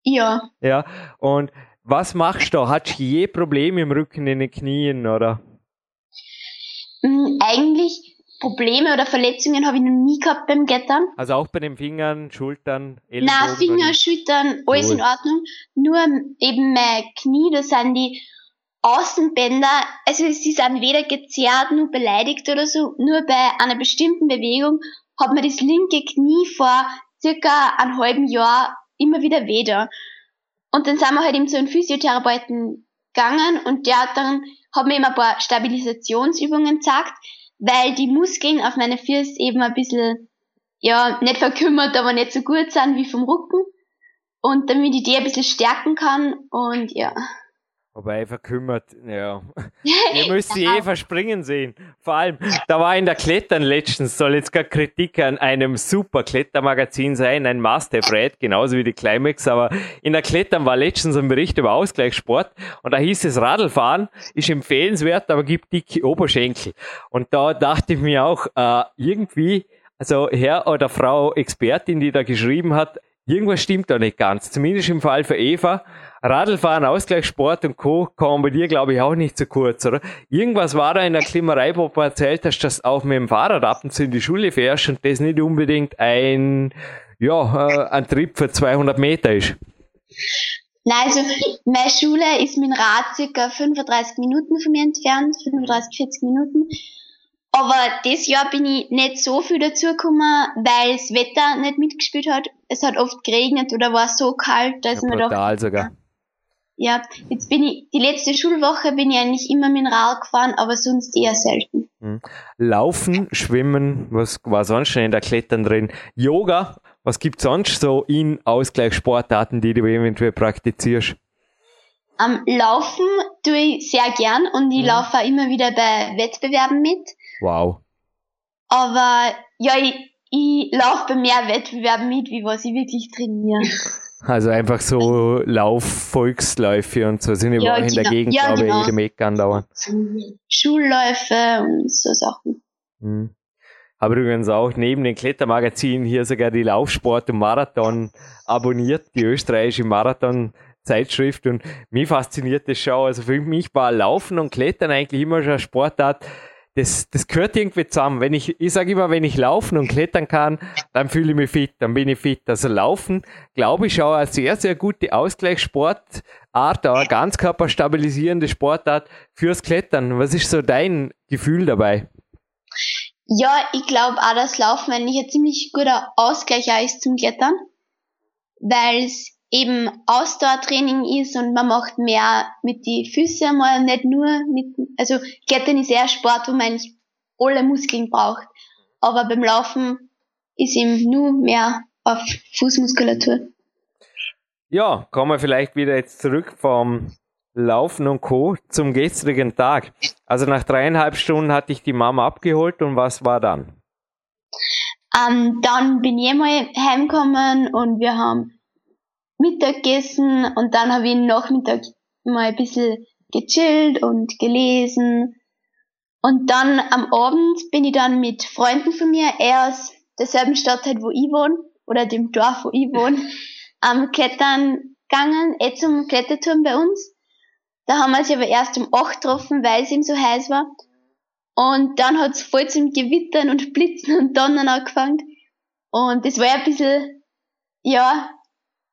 Ja. Ja. Und was machst du? Hast du je Probleme im Rücken, in den Knien, oder? Hm, eigentlich Probleme oder Verletzungen habe ich noch nie gehabt beim Gettern. Also auch bei den Fingern, Schultern, Ellenbogen? Na, Finger, Schultern, alles Cool. in Ordnung. Nur eben mein Knie, da sind die Außenbänder, also sie sind weder gezerrt, nur beleidigt oder so. Nur bei einer bestimmten Bewegung hat mir das linke Knie vor circa einem halben Jahr immer wieder weh da. Und dann sind wir halt eben zu einem Physiotherapeuten gegangen und der hat dann, hat mir eben ein paar Stabilisationsübungen gezeigt, weil die Muskeln auf meine Füße eben ein bisschen ja, nicht verkümmert, aber nicht so gut sind wie vom Rücken. Und damit ich die ein bisschen stärken kann und ja. Wobei verkümmert, ja. Ihr müsst die eh verspringen sehen. Vor allem, da war in der Klettern letztens, soll jetzt gar Kritik an einem super Klettermagazin sein, ein Must-Have-Read, genauso wie die Climax, aber in der Klettern war letztens ein Bericht über Ausgleichssport und da hieß es, Radlfahren ist empfehlenswert, aber gibt dicke Oberschenkel. Und da dachte ich mir auch, äh, irgendwie, also Herr oder Frau Expertin, die da geschrieben hat, irgendwas stimmt da nicht ganz. Zumindest im Fall für Eva. Radlfahren, Ausgleichssport und Co. kommen bei dir, glaube ich, auch nicht zu kurz, oder? Irgendwas war da in der Klimmerei, wo du erzählt hast, dass du auch mit dem Fahrrad ab und zu in die Schule fährst und das nicht unbedingt ein, ja, äh, ein Trip für 200 Meter ist. Nein, also meine Schule ist mit dem Rad circa 35 Minuten von mir entfernt, 35, 40 Minuten. Aber das Jahr bin ich nicht so viel dazugekommen, weil das Wetter nicht mitgespielt hat. Es hat oft geregnet oder war so kalt, da ist Ja, mir doch, sogar. ja, jetzt bin ich, die letzte Schulwoche bin ich eigentlich immer mit dem Rad gefahren, aber sonst eher selten. Laufen, Schwimmen, was war sonst schon in der Klettern drin? Yoga, was gibt's sonst so in Ausgleichssportarten, die du eventuell praktizierst? Am Laufen tue ich sehr gern und ich Mhm. laufe auch immer wieder bei Wettbewerben mit. Wow. Aber ja, ich, ich laufe bei mehr Wettbewerben mit, wie was ich wirklich trainiere. Also einfach so Lauf-Volksläufe und so sind Ja, überall in der genau. Gegend, Ja, glaube ich, genau. jedem Eck andauern. Schulläufe und so Sachen. Hm. Habe übrigens auch neben den Klettermagazinen hier sogar die Laufsport und Marathon abonniert, die österreichische Marathon-Zeitschrift. Und mich fasziniert das schon. Also für mich war Laufen und Klettern eigentlich immer schon eine Sportart, das, das gehört irgendwie zusammen. Wenn ich, ich sage immer, wenn ich laufen und klettern kann, dann fühle ich mich fit, dann bin ich fit. Also Laufen, glaube ich, auch eine sehr, sehr gute Ausgleichssportart, eine ganzkörperstabilisierende Sportart fürs Klettern. Was ist so dein Gefühl dabei? Ja, ich glaube auch, dass Laufen eigentlich ein ziemlich guter Ausgleich ist zum Klettern, weil es eben Ausdauertraining ist und man macht mehr mit die Füße mal, nicht nur mit, also Klettern ist eher Sport, wo man eigentlich alle Muskeln braucht. Aber beim Laufen ist eben nur mehr auf Fußmuskulatur. Ja, kommen wir vielleicht wieder jetzt zurück vom Laufen und Co. zum gestrigen Tag. Also nach dreieinhalb Stunden hatte ich die Mama abgeholt und was war dann? Ähm, dann bin ich mal heimgekommen und wir haben Mittag gegessen und dann habe ich Nachmittag mal ein bisschen gechillt und gelesen. Und dann am Abend bin ich dann mit Freunden von mir, eher aus derselben Stadt halt, wo ich wohne, oder dem Dorf, wo ich wohne, am Klettern gegangen, eh zum Kletterturm bei uns. Da haben wir sie aber erst um 8 getroffen, weil es ihm so heiß war. Und dann hat es voll zum Gewittern und Blitzen und Donnern angefangen. Und das war ja ein bisschen, ja,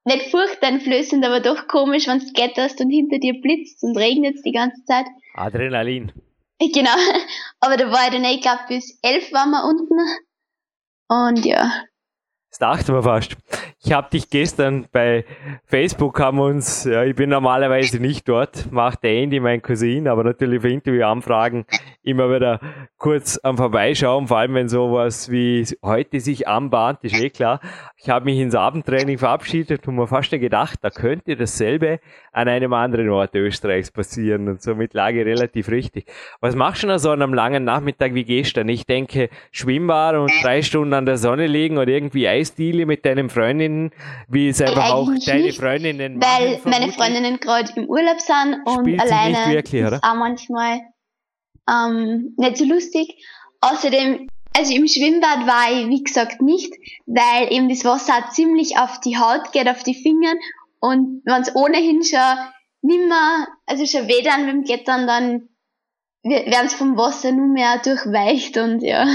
nicht furchteinflößend, aber doch komisch, wenn du getterst und hinter dir blitzt und regnet die ganze Zeit. Adrenalin. Genau. Aber da war ich dann, ich glaube, bis elf waren wir unten. Und ja. Das dachte man fast. Ich habe dich gestern bei Facebook haben uns, ja, ich bin normalerweise nicht dort, macht der Andy, mein Cousin, aber natürlich für Interviewanfragen immer wieder kurz am Vorbeischauen, vor allem wenn sowas wie heute sich anbahnt, ist eh klar. Ich habe mich ins Abendtraining verabschiedet und mir fast gedacht, da könnte dasselbe an einem anderen Ort Österreichs passieren und somit lag ich relativ richtig. Was machst du denn so an einem langen Nachmittag wie gestern? Ich denke, Schwimmbad und drei Stunden an der Sonne liegen oder irgendwie Eisdiele mit deinen Freundinnen wie es einfach auch deine Freundinnen Weil machen, meine Freundinnen gerade im Urlaub sind und Spielt alleine nicht wirklich, oder? auch manchmal ähm, nicht so lustig. Außerdem, also im Schwimmbad war ich, wie gesagt, nicht, weil eben das Wasser ziemlich auf die Haut geht, auf die Finger und wenn es ohnehin schon nimmer, also schon weh dann beim Klettern, dann werden es vom Wasser nur mehr durchweicht und ja.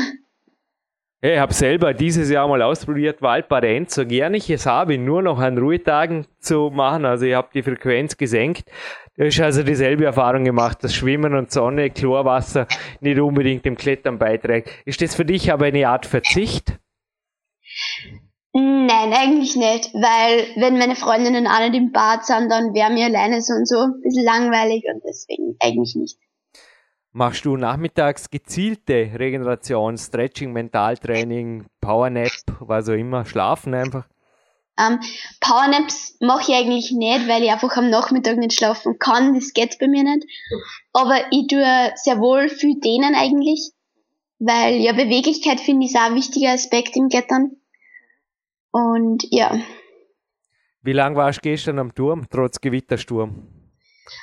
Ich habe selber dieses Jahr mal ausprobiert, Waldbadenz, so gern ich es habe, nur noch an Ruhetagen zu machen. Also ich habe die Frequenz gesenkt. Du hast also dieselbe Erfahrung gemacht, dass Schwimmen und Sonne, Chlorwasser nicht unbedingt dem Klettern beiträgt. Ist das für dich aber eine Art Verzicht? Nein, eigentlich nicht, weil wenn meine Freundinnen alle im Bad sind, dann wäre mir alleine so und so ein bisschen langweilig und deswegen eigentlich nicht. Machst du nachmittags gezielte Regeneration, Stretching, Mentaltraining, Powernap, was auch immer, schlafen einfach? Ähm, Powernaps mache ich eigentlich nicht, weil ich einfach am Nachmittag nicht schlafen kann. Das geht bei mir nicht. Aber ich tue sehr wohl viel dehnen eigentlich, weil ja Beweglichkeit finde ich auch ein wichtiger Aspekt im Klettern. Und ja. Wie lange warst du gestern am Turm, trotz Gewittersturm?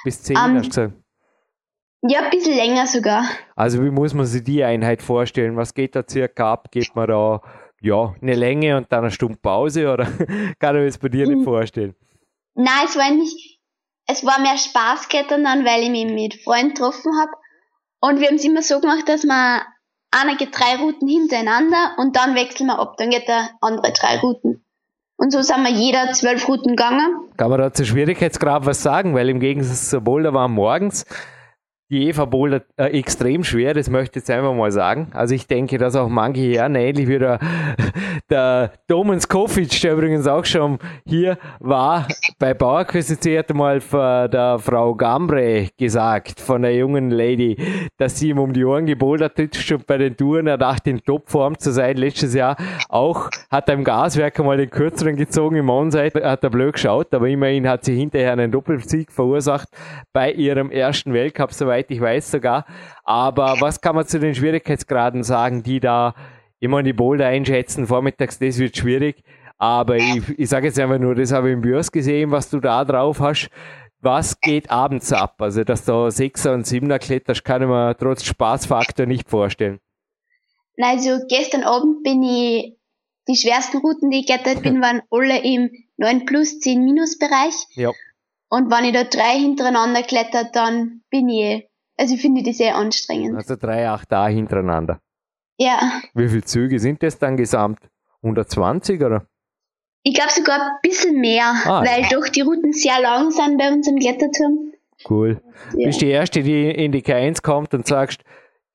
Bis 10 um, ähm, hast du gesagt. Ja, ein bisschen länger sogar. Also wie muss man sich die Einheit vorstellen? Was geht da circa ab? Geht man da ja, eine Länge und dann eine Stunde Pause oder kann ich es bei dir nicht hm. vorstellen? Nein, es war nicht, es war mehr Spaßklettern dann, weil ich mich mit Freunden getroffen habe. Und wir haben es immer so gemacht, dass man einer geht drei Routen hintereinander und dann wechseln wir ab. Dann geht der andere drei Routen. Und so sind wir jeder zwölf Routen gegangen. Kann man da zur Schwierigkeitsgrad was sagen? Weil im Gegensatz zur Boulder war morgens die Eva Boulder äh, extrem schwer, das möchte ich jetzt einfach mal sagen. Also ich denke, dass auch manche Herren, ähnlich wie der, der Domen Kofic, der übrigens auch schon hier war, bei Bauerquizze hat mal von der Frau Gambre gesagt, von der jungen Lady, dass sie ihm um die Ohren gebouldert hat, schon bei den Touren, er dachte in Topform zu sein. Letztes Jahr auch hat er im Gaswerk mal den kürzeren gezogen, im Onside hat er blöd geschaut, aber immerhin hat sie hinterher einen Doppelsieg verursacht bei ihrem ersten Weltcup, soweit soweit ich weiß sogar. Aber was kann man zu den Schwierigkeitsgraden sagen, die da immer die Boulder einschätzen? Vormittags, das wird schwierig. Aber ich, ich sage jetzt einfach nur, das habe ich im Bios gesehen, was du da drauf hast. Was geht abends ab? Also, dass du Sechser und Siebener kletterst, kann ich mir trotz Spaßfaktor nicht vorstellen. Also gestern Abend bin ich, die schwersten Routen, die ich geklettert bin, waren alle im 9 plus 10 minus Bereich. Ja. Und wenn ich da drei hintereinander klettert, dann bin ich, also ich finde die sehr anstrengend. Also drei, acht da hintereinander. Ja, Wie viele Züge sind das dann gesamt? 120 oder? ich glaube sogar ein bisschen mehr, Ah, weil doch die Routen sehr lang sind bei uns im Kletterturm. Cool. Ja. Bist die Erste, die in die K1 kommt und sagst,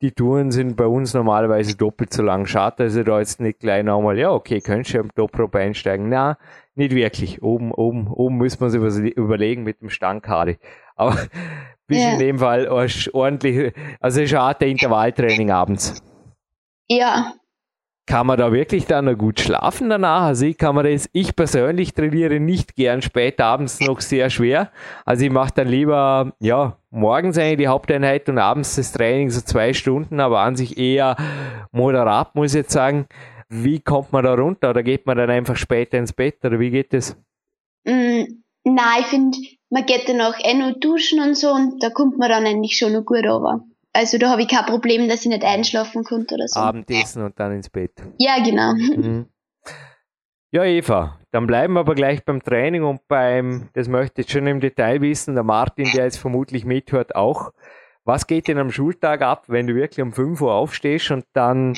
die Touren sind bei uns normalerweise doppelt so lang. Schade, dass ich da jetzt nicht gleich nochmal, ja, okay, könntest du am Top-Rope einsteigen. Na, nicht wirklich. Oben, oben, oben muss man sich was überlegen mit dem Stangkade. Aber bist Ja. in dem Fall orsch- ordentlich, also ist eine Art der Intervalltraining abends. Ja, Kann man da wirklich dann noch gut schlafen danach? Also ich kann man das, ich persönlich trainiere nicht gern spät abends noch sehr schwer. Also ich mache dann lieber, ja, morgens eigentlich die Haupteinheit und abends das Training so zwei Stunden, aber an sich eher moderat, muss ich jetzt sagen. Wie kommt man da runter? Oder geht man dann einfach später ins Bett? Oder wie geht das? mm, nein, ich finde, man geht danach eh nur duschen und so und da kommt man dann eigentlich schon noch gut runter. Also da habe ich kein Problem, dass ich nicht einschlafen konnte oder so. Abendessen und dann ins Bett. Ja, genau. Mhm. Ja, Eva, dann bleiben wir aber gleich beim Training und beim, das möchte ich schon im Detail wissen, der Martin, der jetzt vermutlich mithört, auch. Was geht denn am Schultag ab, wenn du wirklich um 5 Uhr aufstehst und dann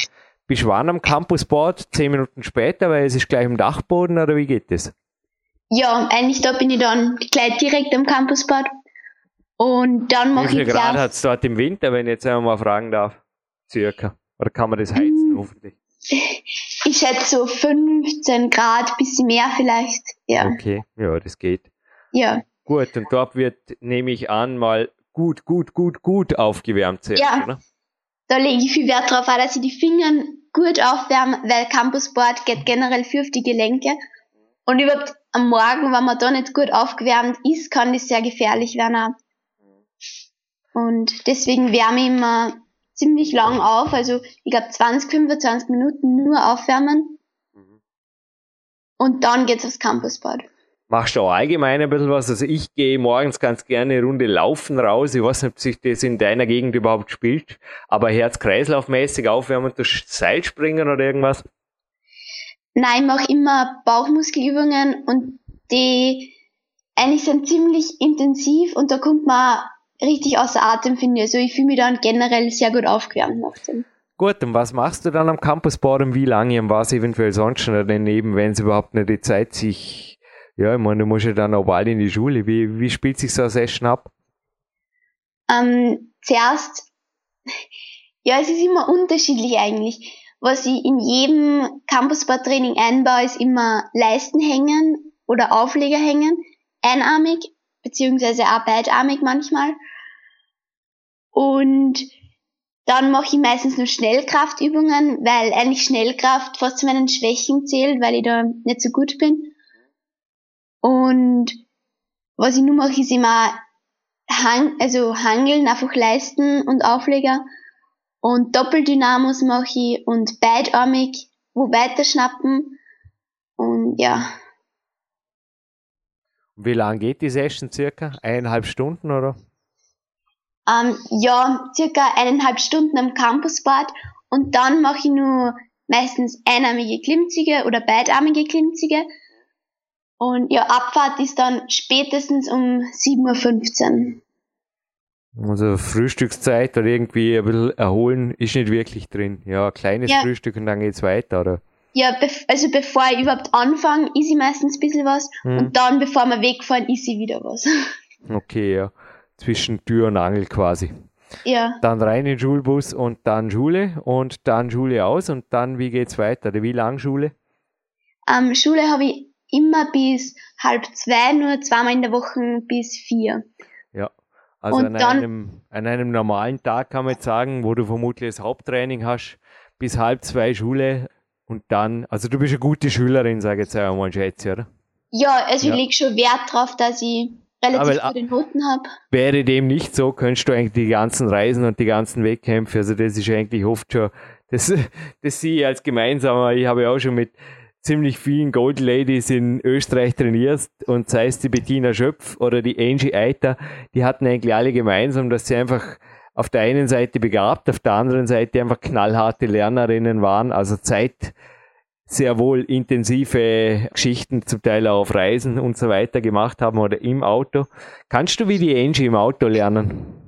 bist du wann am Campusboard, 10 Minuten später, weil es ist gleich im Dachboden oder wie geht das? Ja, eigentlich da bin ich dann gleich direkt am Campusbad. Und dann Wie mache viel ich Grad zuerst, hat es dort im Winter, wenn ich jetzt einmal mal fragen darf? Circa. Oder kann man das heizen, Mm. hoffentlich? ich schätze so 15 Grad, bisschen mehr vielleicht. Ja, Okay, ja, das geht. ja. Gut, und dort wird, nehme ich an, mal gut, gut, gut, gut aufgewärmt zuerst, Ja. oder? Da lege ich viel Wert drauf, auch, dass ich die Finger gut aufwärme, weil Campusboard geht generell viel auf die Gelenke. Und überhaupt am Morgen, wenn man da nicht gut aufgewärmt ist, kann das sehr gefährlich werden. Auch. Und deswegen wärme ich immer ziemlich lang auf, also ich glaube 20, 25 Minuten nur aufwärmen. Und dann geht's aufs Campusbad. Machst du auch allgemein ein bisschen was? Also ich gehe morgens ganz gerne eine Runde laufen raus. Ich weiß nicht, ob sich das in deiner Gegend überhaupt spielt, aber Herz-Kreislauf-mäßig aufwärmen, durch Seilspringen oder irgendwas? Nein, ich mache immer Bauchmuskelübungen und die eigentlich sind ziemlich intensiv und da kommt man richtig außer Atem, finde ich. Also ich fühle mich dann generell sehr gut aufgewärmt nach dem. Gut, und was machst du dann am Campusboard und wie lange und was eventuell sonst schon daneben, wenn es überhaupt nicht die Zeit sich, ja, ich meine, du musst ja dann auch bald in die Schule. Wie, wie spielt sich so eine Session ab? Ähm, zuerst, ja, es ist immer unterschiedlich eigentlich. Was ich in jedem Campusboard-Training einbaue, ist immer Leisten hängen oder Aufleger hängen, einarmig, beziehungsweise auch beidarmig manchmal. Und dann mache ich meistens nur Schnellkraftübungen, weil eigentlich Schnellkraft fast zu meinen Schwächen zählt, weil ich da nicht so gut bin. Und was ich nur mache, ist immer Hang, also Hangeln, einfach Leisten und Aufleger. Und Doppeldynamos mache ich und beidarmig, wo weiterschnappen. Und ja, Wie lange geht die Session circa? Eineinhalb Stunden oder? Ähm, ja, circa eineinhalb Stunden am Campusbad. Und dann mache ich nur meistens einarmige Klimmzüge oder beidarmige Klimmzüge. Und ja, Abfahrt ist dann spätestens um 7.15 Uhr. Also Frühstückszeit oder irgendwie ein bisschen erholen ist nicht wirklich drin. Ja, ein kleines Ja. Frühstück und dann geht's weiter, oder? Ja, also bevor ich überhaupt anfange, is ich meistens ein bisschen was. Hm. Und dann, bevor wir wegfahren, is ich wieder was. Okay, ja. Zwischen Tür und Angel quasi. ja. Dann rein in den Schulbus und dann Schule und dann Schule aus und dann wie geht's weiter? Wie lang Schule? Ähm, Schule habe ich immer bis halb zwei, nur zweimal in der Woche bis vier. Ja. Also Und an dann- einem, an einem normalen Tag kann man jetzt sagen, wo du vermutlich das Haupttraining hast, bis halb zwei Schule und dann, also du bist eine gute Schülerin, sage ich jetzt einmal, schätze, oder? Ja, also Ja. ich lege schon Wert drauf, dass ich relativ Aber- gute Noten habe. Wäre dem nicht so, könntest du eigentlich die ganzen Reisen und die ganzen Wettkämpfe, also das ist eigentlich oft schon, das, das sehe ich als gemeinsamer, ich habe ja auch schon mit ziemlich vielen Gold Ladies in Österreich trainiert und sei es die Bettina Schöpf oder die Angie Eiter, die hatten eigentlich alle gemeinsam, dass sie einfach auf der einen Seite begabt, auf der anderen Seite einfach knallharte Lernerinnen waren, also Zeit sehr wohl intensive Geschichten, zum Teil auch auf Reisen und so weiter gemacht haben oder im Auto. Kannst du wie die Angie im Auto lernen?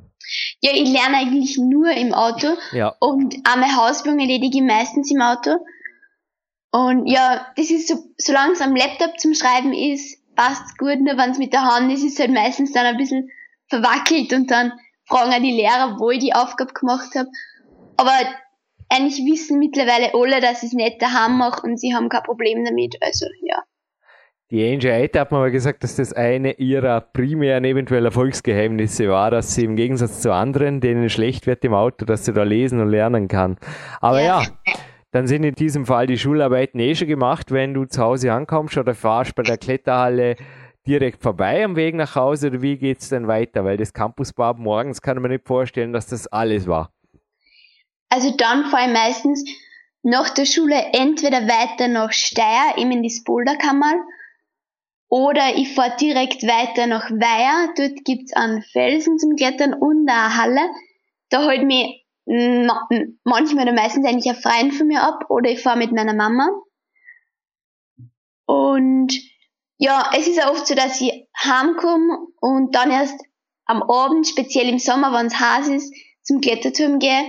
Ja, ich lerne eigentlich nur im Auto. Ja. Und einmal Hausübungen erledige ich meistens im Auto. Und ja, das ist so, solange es am Laptop zum Schreiben ist, passt gut. Nur wenn es mit der Hand ist, ist es halt meistens dann ein bisschen verwackelt und dann fragen auch die Lehrer, wo ich die Aufgabe gemacht habe. Aber eigentlich wissen mittlerweile alle, dass ich es nicht daheim mache und sie haben kein Problem damit. Also ja. Die Eite hat mir mal gesagt, dass das eine ihrer primären eventuell Erfolgsgeheimnisse war, dass sie im Gegensatz zu anderen, denen schlecht wird im Auto, dass sie da lesen und lernen kann. Aber ja, ja dann sind in diesem Fall die Schularbeiten eh schon gemacht, wenn du zu Hause ankommst oder fahrst bei der Kletterhalle direkt vorbei am Weg nach Hause oder wie geht es denn weiter? Weil das Campusbad morgens kann man nicht vorstellen, dass das alles war. Also dann fahre ich meistens nach der Schule entweder weiter nach Steyr, eben in das Boulderkammer, oder ich fahre direkt weiter nach Weiher. Dort gibt's einen Felsen zum Klettern und eine Halle. Da holt mich manchmal oder meistens eigentlich ein Freund von mir ab oder ich fahre mit meiner Mama. Und ja, es ist auch oft so, dass ich heimkomme und dann erst am Abend, speziell im Sommer, wenn es heiß ist, zum Kletterturm gehe.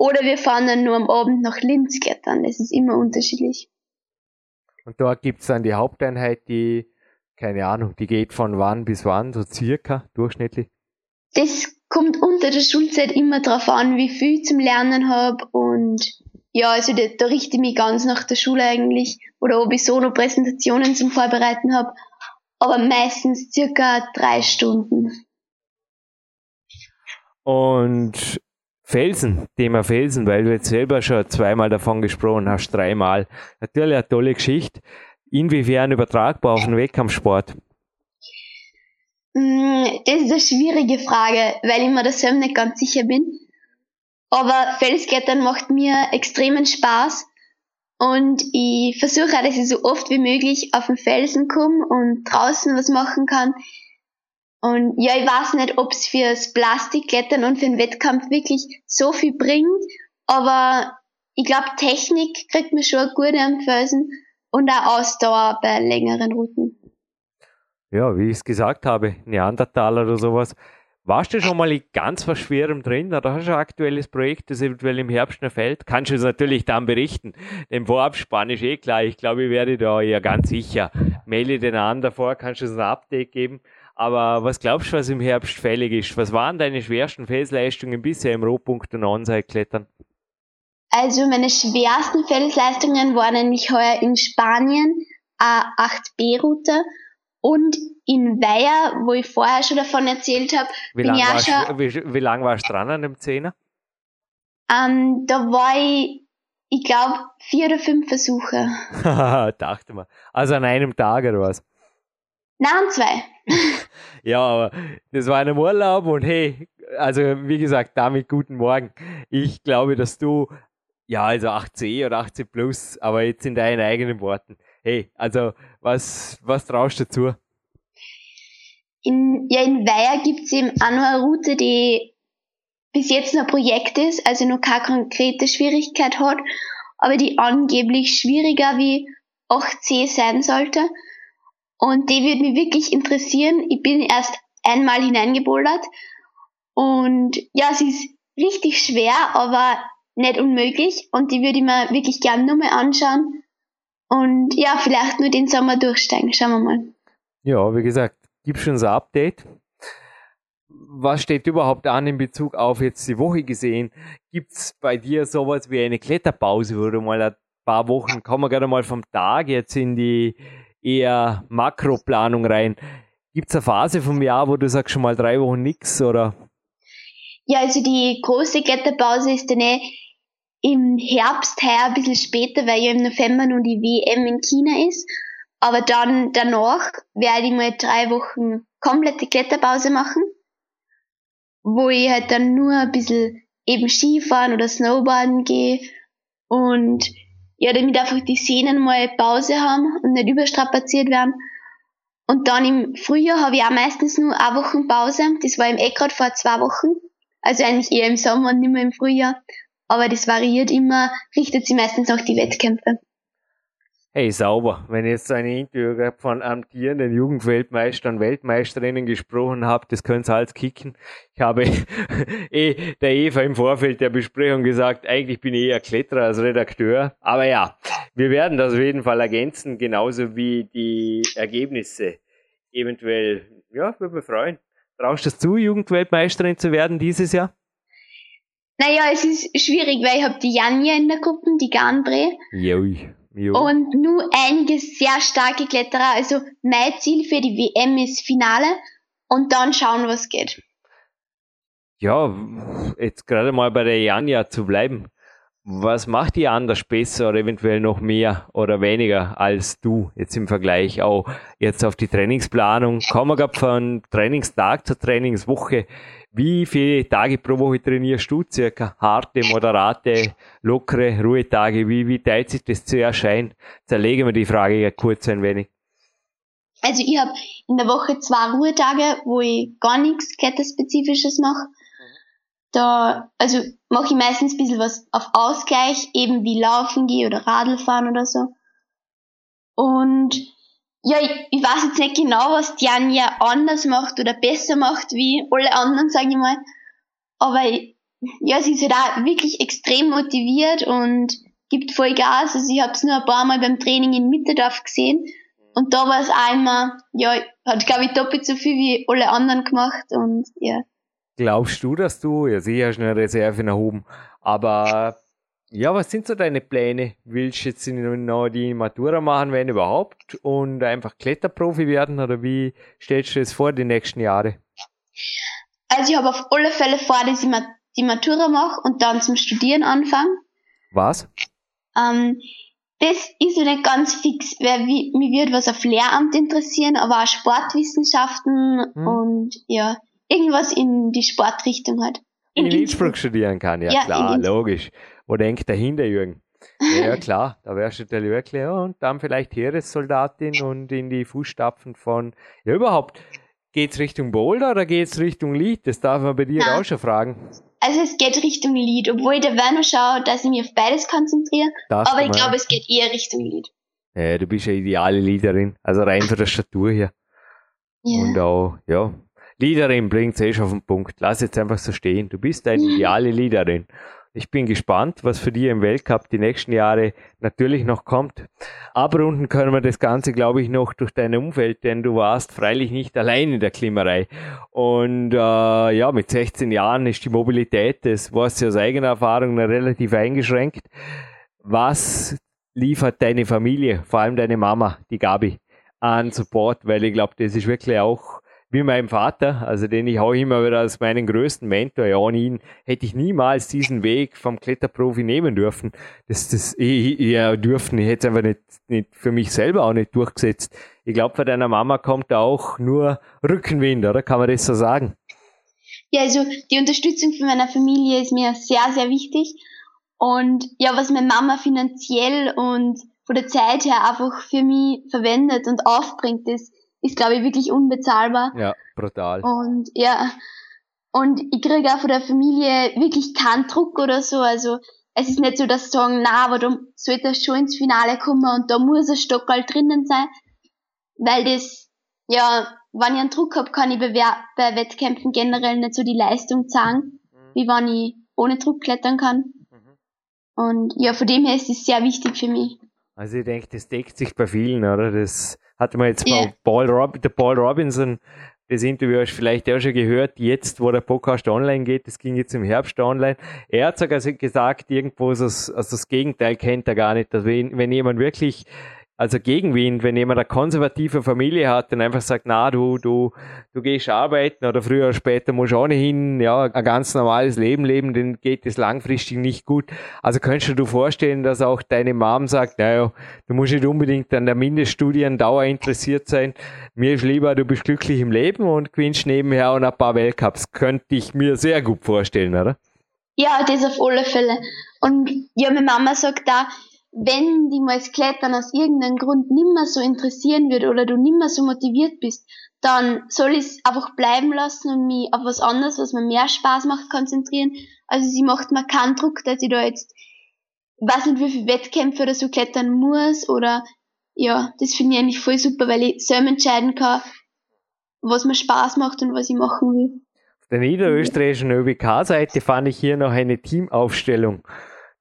Oder wir fahren dann nur am Abend nach Linz klettern. Das ist immer unterschiedlich. Und dort gibt's dann die Haupteinheit, die, keine Ahnung, die geht von wann bis wann, so circa, durchschnittlich? Das kommt unter der Schulzeit immer drauf an, wie viel ich zum Lernen habe und ja, also da, da richte ich mich ganz nach der Schule eigentlich oder ob ich so noch Präsentationen zum Vorbereiten habe, aber meistens circa drei Stunden. Und Felsen, Thema Felsen, weil du jetzt selber schon zweimal davon gesprochen hast, dreimal. Natürlich eine tolle Geschichte. Inwiefern übertragbar auf den Wettkampfsport? Mm, das ist eine schwierige Frage, weil ich mir da selber nicht ganz sicher bin. Aber Felsklettern macht mir extremen Spaß und ich versuche dass ich so oft wie möglich auf den Felsen komme und draußen was machen kann. Und ja, ich weiß nicht, ob es fürs Plastikklettern und für den Wettkampf wirklich so viel bringt, aber ich glaube, Technik kriegt mir schon gut am Felsen und auch Ausdauer bei längeren Routen. Ja, wie ich es gesagt habe, Neandertaler oder sowas. Warst du schon mal ganz was Schwerem drin oder hast du ein aktuelles Projekt, das eventuell im Herbst noch fällt? Kannst du es natürlich dann berichten. Dem Vorabspann ist eh klar. Ich glaube, ich werde da ja ganz sicher. Melde den an davor, kannst du uns ein Update geben. Aber was glaubst du, was im Herbst fällig ist? Was waren deine schwersten Felsleistungen bisher im Rohpunkt und Onside-Klettern? Also meine schwersten Felsleistungen waren eigentlich heuer in Spanien, A8B-Route und in Weiher, wo ich vorher schon davon erzählt habe, wie lange warst, schon, wie, wie lang warst du dran an dem Zehner? Ähm, da war ich, ich glaube, vier oder fünf Versuche. Dachte mal. Also an einem Tag oder was? Nein, zwei. ja, aber das war ein Urlaub und hey, also wie gesagt, damit guten Morgen. Ich glaube, dass du, ja, also 8C oder 8C plus, aber jetzt in deinen eigenen Worten. Hey, also was, was traust du dazu? In, ja, in Weiher gibt es eben auch noch eine Route, die bis jetzt noch ein Projekt ist, also noch keine konkrete Schwierigkeit hat, aber die angeblich schwieriger wie 8C sein sollte. Und die würde mich wirklich interessieren. Ich bin erst einmal hineingebouldert und ja, sie ist richtig schwer, aber nicht unmöglich und die würde ich mir wirklich gerne nur mal anschauen und ja, vielleicht nur den Sommer durchsteigen. Schauen wir mal. Ja, wie gesagt, gibst du uns ein Update? Was steht überhaupt an in Bezug auf jetzt die Woche gesehen? Gibt es bei dir sowas wie eine Kletterpause, wo du mal ein paar Wochen, kommen wir gerade mal vom Tag jetzt in die eher Makroplanung rein. Gibt es eine Phase vom Jahr, wo du sagst schon mal drei Wochen nichts oder? Ja, also die große Kletterpause ist dann eh im Herbst her ein bisschen später, weil ja im November nur die WM in China ist. Aber dann danach werde ich mal drei Wochen komplette Kletterpause machen, wo ich halt dann nur ein bisschen eben Skifahren oder Snowboarden gehe und ja, damit einfach die Sehnen mal Pause haben und nicht überstrapaziert werden. Und dann im Frühjahr habe ich auch meistens nur eine Woche Pause. Das war im gerade vor zwei Wochen. Also eigentlich eher im Sommer und nicht mehr im Frühjahr. Aber das variiert immer, richtet sich meistens nach die Wettkämpfe. Hey, sauber. Wenn ich jetzt eine Interview von amtierenden Jugendweltmeistern, Weltmeisterinnen gesprochen habe, das könnt ihr alles kicken. Ich habe eh der Eva im Vorfeld der Besprechung gesagt, eigentlich bin ich eher Kletterer als Redakteur. Aber ja, wir werden das auf jeden Fall ergänzen, genauso wie die Ergebnisse. Eventuell, ja, würde mich freuen. Traust du es zu, Jugendweltmeisterin zu werden dieses Jahr? Naja, es ist schwierig, weil ich habe die Janja in der Gruppe, die Ganbre. Jui. Jo. Und nur einige sehr starke Kletterer. Also mein Ziel für die WM ist Finale und dann schauen, was geht. Ja, jetzt gerade mal bei der Janja zu bleiben. Was macht die anders besser oder eventuell noch mehr oder weniger als du jetzt im Vergleich auch jetzt auf die Trainingsplanung? Kommen wir von Trainingstag zur Trainingswoche. Wie viele Tage pro Woche trainierst du circa? Harte, moderate, lockere Ruhetage? Wie, wie teilt sich das zu erscheinen? Zerlegen wir die Frage ja kurz ein wenig. Also ich habe in der Woche zwei Ruhetage, wo ich gar nichts Kletterspezifisches mache. Da, also mache ich meistens ein bisschen was auf Ausgleich, eben wie Laufen gehe oder Radl fahren oder so. Und ja, ich, ich weiß jetzt nicht genau, was die Anja anders macht oder besser macht wie alle anderen, sage ich mal. Aber ja, sie ist halt auch wirklich extrem motiviert und gibt voll Gas. Also ich habe es nur ein paar Mal beim Training in Mitterdorf gesehen. Und da war es einmal, ja, hat glaube ich doppelt so viel wie alle anderen gemacht und ja. Glaubst du, dass du, ja sicher hast du eine Reserve erhoben, aber ja, was sind so deine Pläne? Willst du jetzt noch die Matura machen, wenn überhaupt, und einfach Kletterprofi werden oder wie stellst du das vor die nächsten Jahre? Also ich habe auf alle Fälle vor, dass ich die Matura mache und dann zum Studieren anfange. Was? Ähm, das ist ja nicht ganz fix, weil wie, mir wird was auf Lehramt interessieren, aber auch Sportwissenschaften hm. und ja, irgendwas in die Sportrichtung halt. In, in Innsbruck studieren kann, ja, ja klar, logisch. Wo denkt dahinter, Jürgen? Ja, klar, da wärst du wirklich, ja, und dann vielleicht Heeressoldatin und in die Fußstapfen von, ja, überhaupt, geht's Richtung Boulder oder geht's Richtung Lied? Das darf man bei dir Nein. auch schon fragen. Also es geht Richtung Lied, obwohl ich dabei noch schaue, dass ich mich auf beides konzentriere, das aber ich glaube, es geht eher Richtung Lied. Ja, du bist ja ideale Liederin, also rein von der Statur hier. Ja. Und auch, ja, Liederin bringt eh schon auf den Punkt. Lass jetzt einfach so stehen. Du bist eine ideale Liederin. Ich bin gespannt, was für dich im Weltcup die nächsten Jahre natürlich noch kommt. Abrunden können wir das Ganze, glaube ich, noch durch dein Umfeld, denn du warst freilich nicht allein in der Klimmerei. Und äh, ja, mit 16 Jahren ist die Mobilität, das warst du aus eigener Erfahrung relativ eingeschränkt. Was liefert deine Familie, vor allem deine Mama, die Gabi, an Support? Weil ich glaube, das ist wirklich auch wie mein Vater, also den ich auch immer wieder als meinen größten Mentor. Ja, ohne ihn hätte ich niemals diesen Weg vom Kletterprofi nehmen dürfen. Das, das, ich, ja, dürfen. Ich hätte es einfach nicht, nicht für mich selber auch nicht durchgesetzt. Ich glaube, von deiner Mama kommt auch nur Rückenwind, oder? Kann man das so sagen? Ja, also die Unterstützung von meiner Familie ist mir sehr, sehr wichtig. Und ja, was meine Mama finanziell und von der Zeit her einfach für mich verwendet und aufbringt, das ist, glaube ich, wirklich unbezahlbar. Ja, brutal. Und ja, und ich kriege auch von der Familie wirklich keinen Druck oder so. Also es ist nicht so, dass sie sagen, na, aber du solltest schon ins Finale kommen und da muss ein Stockerl drinnen sein. Weil das, ja, wenn ich einen Druck habe, kann ich bei, bei Wettkämpfen generell nicht so die Leistung zeigen, mhm. wie wenn ich ohne Druck klettern kann. Mhm. Und ja, von dem her ist es sehr wichtig für mich. Also ich denke, das deckt sich bei vielen, oder? Das hatte man jetzt yeah. Paul, Rob, der Paul Robinson, das Interview hast du vielleicht auch schon gehört, jetzt, wo der Podcast online geht, das ging jetzt im Herbst online. Er hat sogar gesagt, irgendwo, also das Gegenteil kennt er gar nicht, dass wenn, wenn jemand wirklich also Gegenwind, wenn jemand eine konservative Familie hat und einfach sagt, na, du, du, du gehst arbeiten oder früher oder später musst du ohnehin, ja, ein ganz normales Leben leben, dann geht es langfristig nicht gut. Also könntest du dir vorstellen, dass auch deine Mom sagt, naja, du musst nicht unbedingt an der Mindeststudiendauer interessiert sein. Mir ist lieber, du bist glücklich im Leben und gewinnst nebenher und ein paar Weltcups. Könnte ich mir sehr gut vorstellen, oder? Ja, das auf alle Fälle. Und ja, meine Mama sagt da, wenn die mal das Klettern aus irgendeinem Grund nimmer so interessieren wird oder du nimmer so motiviert bist, dann soll ich es einfach bleiben lassen und mich auf was anderes, was mir mehr Spaß macht, konzentrieren. Also sie macht mir keinen Druck, dass ich da jetzt, weiß nicht wie viele Wettkämpfe oder so klettern muss oder, ja, das finde ich eigentlich voll super, weil ich selber entscheiden kann, was mir Spaß macht und was ich machen will. Auf der niederösterreichischen ÖBK-Seite fand ich hier noch eine Teamaufstellung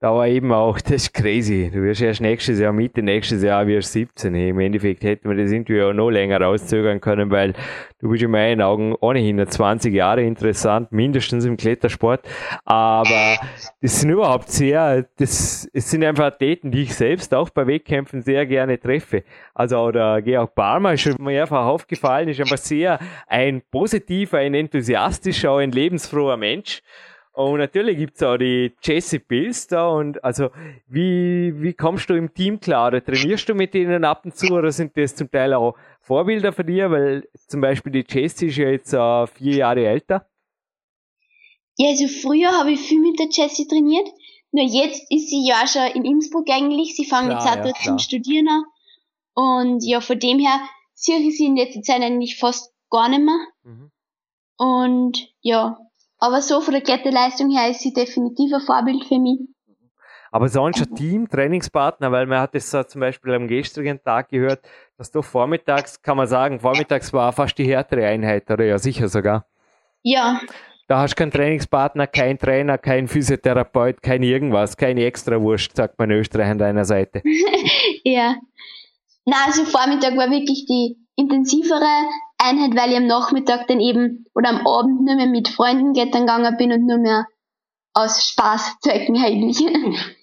da war eben auch, das ist crazy. Du wirst erst nächstes Jahr, Mitte nächstes Jahr, wirst 17. Hey, Im Endeffekt hätten wir das Interview auch noch länger rauszögern können, weil du bist in meinen Augen ohnehin noch 20 Jahre interessant, mindestens im Klettersport. Aber das sind überhaupt sehr, das, es sind einfach Athleten, die ich selbst auch bei Wettkämpfen sehr gerne treffe. Also auch der Georg Barmer ist schon mehrfach aufgefallen, ist einfach sehr ein positiver, ein enthusiastischer, ein lebensfroher Mensch. Und natürlich gibt's auch die Jesse Bills da und also wie, wie kommst du im Team klar? Oder trainierst du mit denen ab und zu oder sind das zum Teil auch Vorbilder für dir? Weil zum Beispiel die Jesse ist ja jetzt uh, vier Jahre älter. Ja, also früher habe ich viel mit der Jessie trainiert. Nur jetzt ist sie ja schon in Innsbruck eigentlich. Sie fangen jetzt auch ja, dort zum Studieren an. Und ja, von dem her sehe ich sie in letzter Zeit eigentlich fast gar nicht mehr. Mhm. Und ja, aber so von der Kletterleistung her ist sie definitiv ein Vorbild für mich. Aber sonst ein Team, Trainingspartner, weil man hat es so zum Beispiel am gestrigen Tag gehört, dass du vormittags, kann man sagen, vormittags war fast die härtere Einheit, oder ja sicher sogar. Ja. Da hast du keinen Trainingspartner, kein Trainer, kein Physiotherapeut, kein irgendwas, keine Extrawurst, sagt man in Österreich an deiner Seite. ja. Na, also Vormittag war wirklich die intensivere Einheit, weil ich am Nachmittag dann eben oder am Abend nur mehr mit Freunden klettern gegangen bin und nur mehr aus Spaßzwecken eigentlich.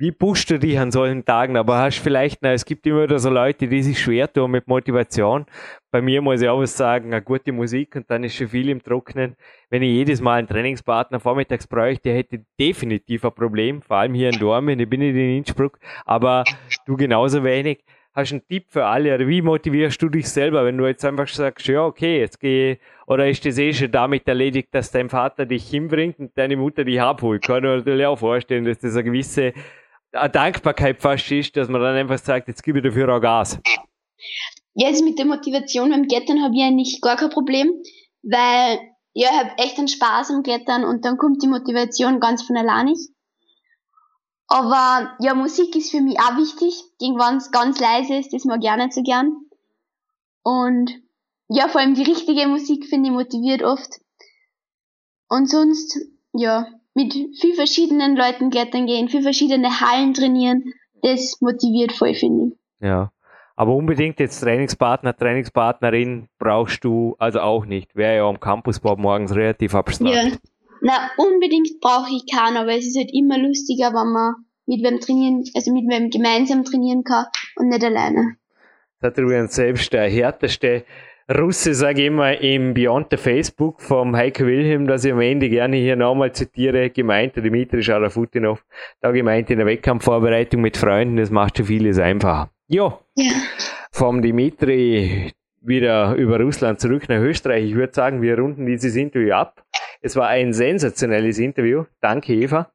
Wie pusht du dich an solchen Tagen? Aber hast vielleicht, na, es gibt immer wieder so Leute, die sich schwer tun mit Motivation. Bei mir muss ich auch was sagen, eine gute Musik und dann ist schon viel im Trocknen. Wenn ich jedes Mal einen Trainingspartner vormittags bräuchte, hätte ich definitiv ein Problem, vor allem hier in Dormen, ich bin nicht in Innsbruck, aber du genauso wenig hast du einen Tipp für alle? Oder wie motivierst du dich selber, wenn du jetzt einfach sagst, ja, okay, jetzt gehe oder ist das eh schon damit erledigt, dass dein Vater dich hinbringt und deine Mutter dich abholt? Kann ich mir natürlich auch vorstellen, dass das eine gewisse Dankbarkeit fast ist, dass man dann einfach sagt, jetzt gebe ich dafür auch Gas. Also mit der Motivation beim Klettern habe ich eigentlich gar kein Problem, weil ja, ich habe echt einen Spaß am Klettern und dann kommt die Motivation ganz von alleine. Aber ja, Musik ist für mich auch wichtig. Irgendwann es ganz leise ist, das mag ich auch nicht so gern. Und ja, vor allem die richtige Musik finde ich motiviert oft. Und sonst, ja, mit viel verschiedenen Leuten klettern gehen, viel verschiedene Hallen trainieren, das motiviert voll, finde ich. Ja. Aber unbedingt jetzt Trainingspartner, Trainingspartnerin brauchst du also auch nicht. Wäre ja am Campusbau morgens relativ abstrakt. Ja. Na, unbedingt brauche ich keinen, aber es ist halt immer lustiger, wenn man mit wem trainieren, also mit wem gemeinsam trainieren kann und nicht alleine. Das hat übrigens selbst der härteste Russe, sage ich immer, im Beyond the Facebook vom Heiko Wilhelm, dass ich am Ende gerne hier nochmal zitiere, gemeint, der Dimitri Scharafutinov, da gemeint in der Wettkampfvorbereitung mit Freunden, das macht schon vieles einfacher. Jo. Ja. Vom Dimitri wieder über Russland zurück nach Österreich. Ich würde sagen, wir runden dieses Interview ab. Es war ein sensationelles Interview. Danke, Eva.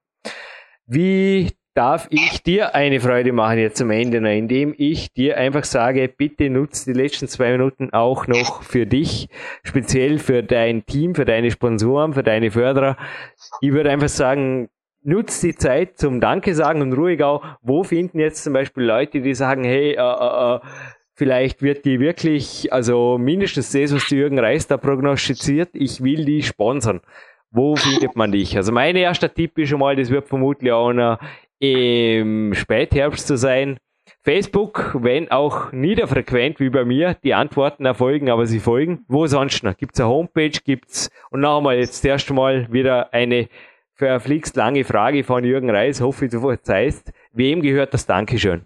Wie darf ich dir eine Freude machen jetzt zum Ende, noch, indem ich dir einfach sage, bitte nutze die letzten zwei Minuten auch noch für dich, speziell für dein Team, für deine Sponsoren, für deine Förderer. Ich würde einfach sagen, nutze die Zeit zum Danke sagen und ruhig auch, wo finden jetzt zum Beispiel Leute, die sagen, hey, äh, äh, äh vielleicht wird die wirklich, also mindestens das, was die Jürgen Reis da prognostiziert, ich will die sponsern. Wo findet man dich? Also mein erster Tipp ist schon mal, das wird vermutlich auch noch im Spätherbst zu sein. Facebook, wenn auch niederfrequent wie bei mir, die Antworten erfolgen, aber sie folgen. Wo sonst noch? Gibt es eine Homepage? Gibt's und noch einmal jetzt erst mal wieder eine verflixt lange Frage von Jürgen Reis. Hoffe, du verzeihst. Wem gehört das Dankeschön?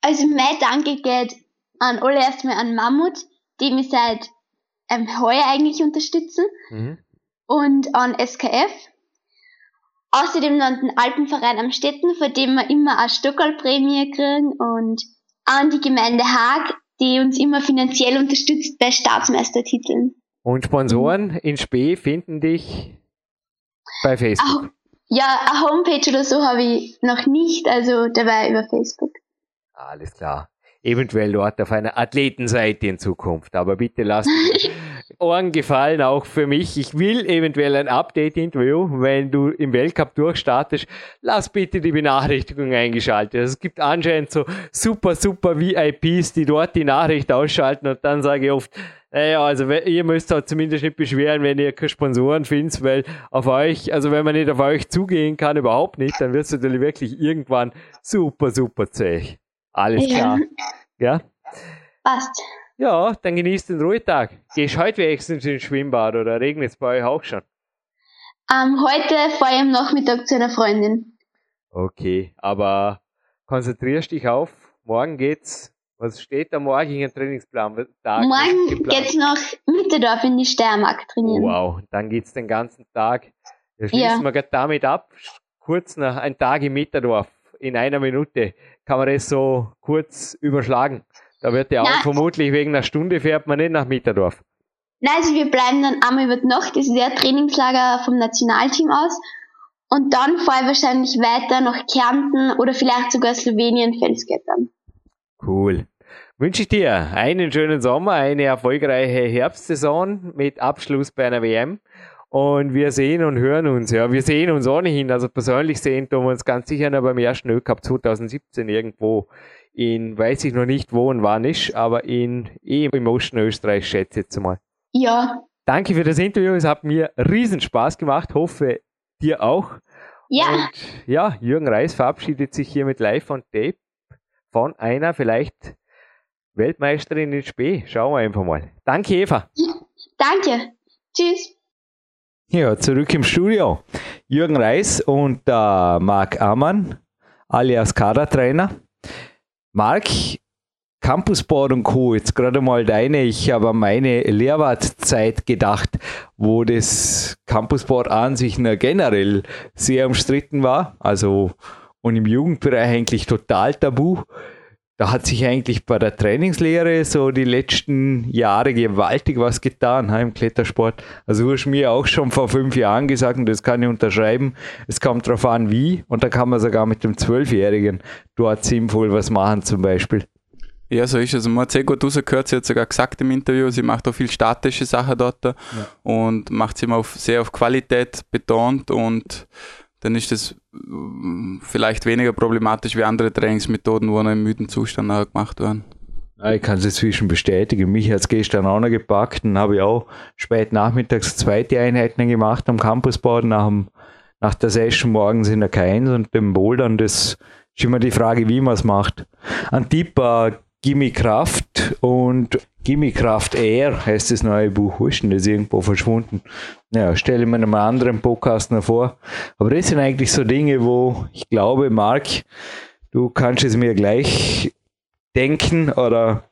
Also mein Danke geht an alle erstmal an Mammut, die mich seit ähm, heuer eigentlich unterstützen. Mhm. Und an SKF, Außerdem noch den Alpenverein am Städten, vor dem wir immer eine Stockerl-Prämie kriegen und an die Gemeinde Haag, die uns immer finanziell unterstützt bei Staatsmeistertiteln. Und Sponsoren in Spee finden dich bei Facebook. Ja, eine Homepage oder so habe ich noch nicht, also war über Facebook. Alles klar. Eventuell dort auf einer Athletenseite in Zukunft. Aber bitte lasst Ohren gefallen, auch für mich. Ich will eventuell ein Update-Interview, wenn du im Weltcup durchstartest. Lass bitte die Benachrichtigung eingeschaltet. Also es gibt anscheinend so super, super VIPs, die dort die Nachricht ausschalten und dann sage ich oft, naja, also ihr müsst halt zumindest nicht beschweren, wenn ihr keine Sponsoren findet, weil auf euch, also wenn man nicht auf euch zugehen kann, überhaupt nicht, dann wird es natürlich wirklich irgendwann super, super zäh. Alles klar. Ja? Passt. Ja, dann genießt den Ruhetag. Gehst heute wenigstens ins Schwimmbad oder regnet es bei euch auch schon? Ähm, heute ich am Nachmittag zu einer Freundin. Okay, aber konzentrierst dich auf, morgen geht's was steht am morgigen Trainingsplan? Tag Morgen geht's nach Mitterdorf in die Steiermark trainieren. Wow, dann geht's den ganzen Tag. Wir schließen ja. wir damit ab. Kurz nach ein Tag in Mitterdorf. In einer Minute kann man das so kurz überschlagen. Da wird ja auch vermutlich wegen einer Stunde fährt man nicht nach Mitterdorf. Nein, also wir bleiben dann einmal über die Nacht. Das ist der Trainingslager vom Nationalteam aus. Und dann fahre ich wahrscheinlich weiter nach Kärnten oder vielleicht sogar Slowenien Felskettern. Cool. Wünsche ich dir einen schönen Sommer, eine erfolgreiche Herbstsaison mit Abschluss bei einer WM. Und wir sehen und hören uns, ja. Wir sehen uns ohnehin, also persönlich sehen tun wir uns ganz sicher noch beim ersten ÖCup 2017 irgendwo in, weiß ich noch nicht wo und wann ist, aber in, eh im Osten Österreich, schätze ich jetzt mal. Ja. Danke für das Interview, es hat mir riesen Spaß gemacht, hoffe dir auch. Ja. Und ja, Jürgen Reis verabschiedet sich hier mit Live on Tape von einer vielleicht Weltmeisterin in Spee. Schauen wir einfach mal. Danke, Eva. Danke. Tschüss. Ja, zurück im Studio. Jürgen Reis und äh, Marc Amann, alias Kadertrainer. Marc, Campusboard und Co. Jetzt gerade mal deine, ich habe an meine Lehrwartzeit gedacht, wo das Campusboard an sich generell sehr umstritten war. Also und im Jugendbereich eigentlich total tabu. Da hat sich eigentlich bei der Trainingslehre so die letzten Jahre gewaltig was getan im Klettersport. Also du hast mir auch schon vor fünf Jahren gesagt, und das kann ich unterschreiben, es kommt darauf an, wie, und da kann man sogar mit dem Zwölfjährigen dort sinnvoll was machen zum Beispiel. Ja, so ist es. Man hat sehr gut rausgehört, sie hat sogar gesagt im Interview, sie macht auch viel statische Sachen dort ja. und macht sie immer auf, sehr auf Qualität betont und dann ist das vielleicht weniger problematisch wie andere Trainingsmethoden, wo noch im müden Zustand gemacht werden. Ich kann es inzwischen bestätigen. Mich hat es gestern auch noch gepackt und habe auch spät nachmittags zweite Einheiten gemacht am Campusboard nach, nach der Session morgens in der K1 und dem Bouldern. Das ist immer die Frage, wie man es macht. Ein Tipp, äh, Gimme Kraft und Gimme Kraft Air heißt das neue Buch. Wo ist denn das irgendwo verschwunden? Ja, stelle ich mir einen anderen Podcast noch vor. Aber das sind eigentlich so Dinge, wo ich glaube, Marc, du kannst es mir gleich denken oder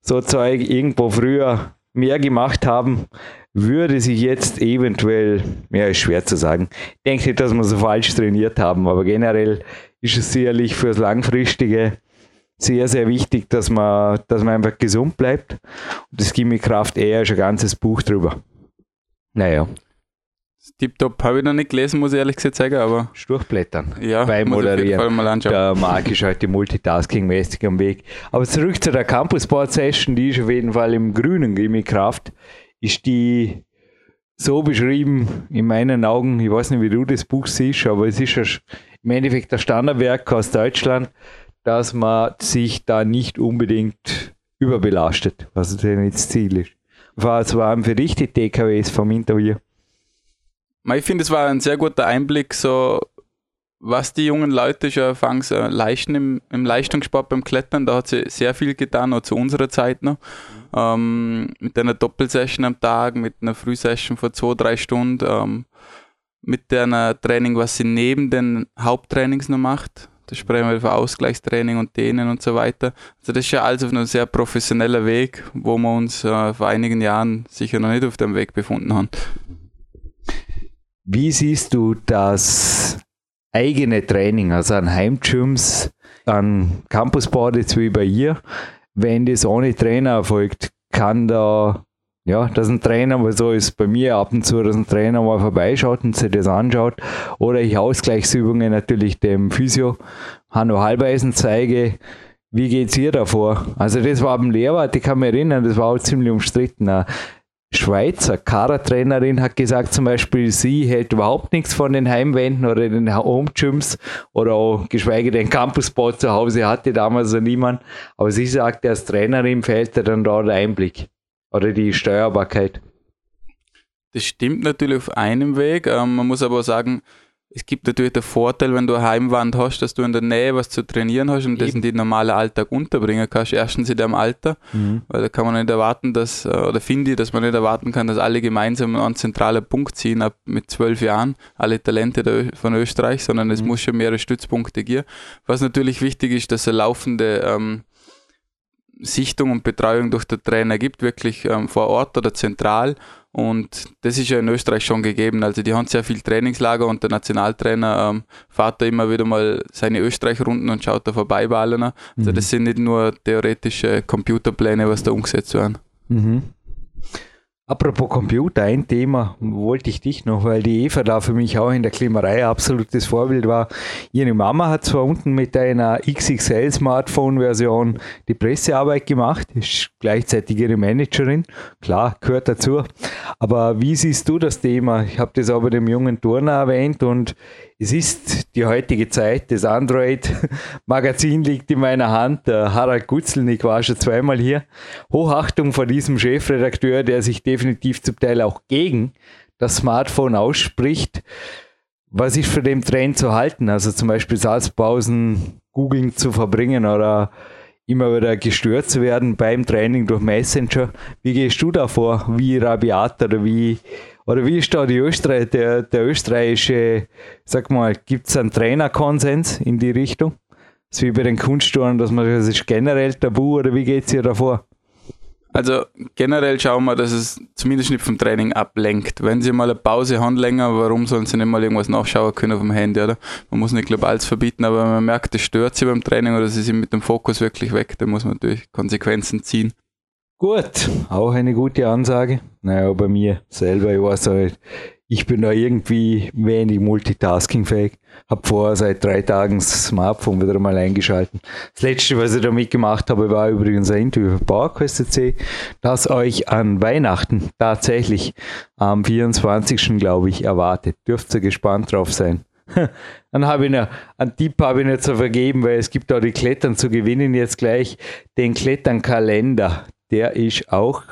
so Zeug irgendwo früher mehr gemacht haben, würde sich jetzt eventuell, ja, ist schwer zu sagen. Ich denke nicht, dass wir so falsch trainiert haben, aber generell ist es sicherlich fürs Langfristige sehr, sehr wichtig, dass man, dass man einfach gesund bleibt. Und das Gimme Kraft eher ist ein ganzes Buch drüber. Naja. Tipptopp habe ich noch nicht gelesen, muss ich ehrlich gesagt sagen, aber. Durchblättern. Ja, beim Moderieren. Mal anschauen. Der Marc ist heute multitasking-mäßig am Weg. Aber zurück zu der Campus Board Session, die ist auf jeden Fall im grünen Gimme Kraft. Ist die so beschrieben, in meinen Augen, ich weiß nicht, wie du das Buch siehst, aber es ist im Endeffekt ein Standardwerk aus Deutschland dass man sich da nicht unbedingt überbelastet, was denn jetzt Ziel ist. Was waren für dich die TKWs vom Interview? Ich finde, es war ein sehr guter Einblick, so was die jungen Leute schon anfangs leisten im, im, Leistungssport beim Klettern. Da hat sie sehr viel getan, auch zu unserer Zeit noch. Ähm, mit einer Doppelsession am Tag, mit einer Frühsession vor zwei, drei Stunden, ähm, mit einer Training, was sie neben den Haupttrainings noch macht. Da sprechen wir über Ausgleichstraining und Dehnen und so weiter. Also das ist ja alles auf einem sehr professioneller Weg, wo wir uns äh, vor einigen Jahren sicher noch nicht auf dem Weg befunden haben. Wie siehst du das eigene Training, also an Heimgyms, an Campusboard jetzt wie bei ihr, wenn das ohne Trainer erfolgt, kann da ja, dass ein Trainer, aber so ist bei mir ab und zu, dass ein Trainer mal vorbeischaut und sich das anschaut. Oder ich Ausgleichsübungen natürlich dem Physio Hanno Halbeisen zeige, wie geht's ihr davor? Also das war beim Lehrwart, ich kann mich erinnern, das war auch ziemlich umstritten. Eine Schweizer Kara-Trainerin hat gesagt zum Beispiel, sie hält überhaupt nichts von den Heimwänden oder den Home-Gyms oder auch geschweige den Campusbau zu Hause hatte damals so niemand. Aber sie sagt, als Trainerin fehlt ihr dann da der Einblick oder die Steuerbarkeit. Das stimmt natürlich auf einem Weg. Ähm, man muss aber sagen, es gibt natürlich den Vorteil, wenn du eine Heimwand hast, dass du in der Nähe was zu trainieren hast und Eben. das in den normalen Alltag unterbringen kannst. Erstens in deinem Alter, mhm. weil da kann man nicht erwarten, dass, äh, oder finde ich, dass man nicht erwarten kann, dass alle gemeinsam an einen zentralen Punkt ziehen ab mit zwölf Jahren, alle Talente der, von Österreich, sondern es mhm. muss schon mehrere Stützpunkte geben. Was natürlich wichtig ist, dass eine laufende ähm, Sichtung und Betreuung durch den Trainer gibt, wirklich ähm, vor Ort oder zentral. Und das ist ja in Österreich schon gegeben. Also die haben sehr viel Trainingslager und der Nationaltrainer ähm, fährt da immer wieder mal seine Österreich-Runden und schaut da vorbei bei allen. Also mhm. das sind nicht nur theoretische Computerpläne, was da umgesetzt werden. Mhm. Apropos Computer, ein Thema wollte ich dich noch, weil die Eva da für mich auch in der Klimerei absolutes Vorbild war. Ihre Mama hat zwar unten mit einer XXL Smartphone-Version die Pressearbeit gemacht, ist gleichzeitig ihre Managerin, klar, gehört dazu. Aber wie siehst du das Thema? Ich habe das auch bei dem jungen Turner erwähnt und es ist die heutige Zeit. Das Android-Magazin liegt in meiner Hand. Der Harald Gutzelnick war schon zweimal hier. Hochachtung vor diesem Chefredakteur, der sich definitiv zum Teil auch gegen das Smartphone ausspricht. Was ist für den Trend zu halten? Also zum Beispiel Salzpausen googeln zu verbringen oder immer wieder gestört zu werden beim Training durch Messenger. Wie gehst du da vor? Wie rabiat oder wie oder wie ist da die Österreich, der, der österreichische, sag mal, gibt es einen Trainerkonsens in die Richtung? Das ist wie bei den Kunsttouren, dass man das ist generell tabu oder wie geht es hier davor? Also generell schauen wir, dass es zumindest nicht vom Training ablenkt. Wenn sie mal eine Pause haben länger, warum sollen sie nicht mal irgendwas nachschauen können auf dem Handy, oder? Man muss nicht global alles verbieten, aber wenn man merkt, das stört sie beim Training oder sie sind mit dem Fokus wirklich weg, dann muss man natürlich Konsequenzen ziehen. Gut, auch eine gute Ansage. Naja, bei mir selber, ich weiß halt, ich bin da irgendwie wenig multitaskingfähig. Hab vorher seit drei Tagen das Smartphone wieder mal eingeschalten. Das letzte, was ich damit gemacht habe, war übrigens ein Interview für PowerQuest das euch an Weihnachten tatsächlich am 24. glaube ich erwartet. Dürft ihr gespannt drauf sein. Dann habe ich noch, einen Tipp habe ich nicht zu vergeben, weil es gibt da die Klettern zu gewinnen jetzt gleich den Kletternkalender der ist auch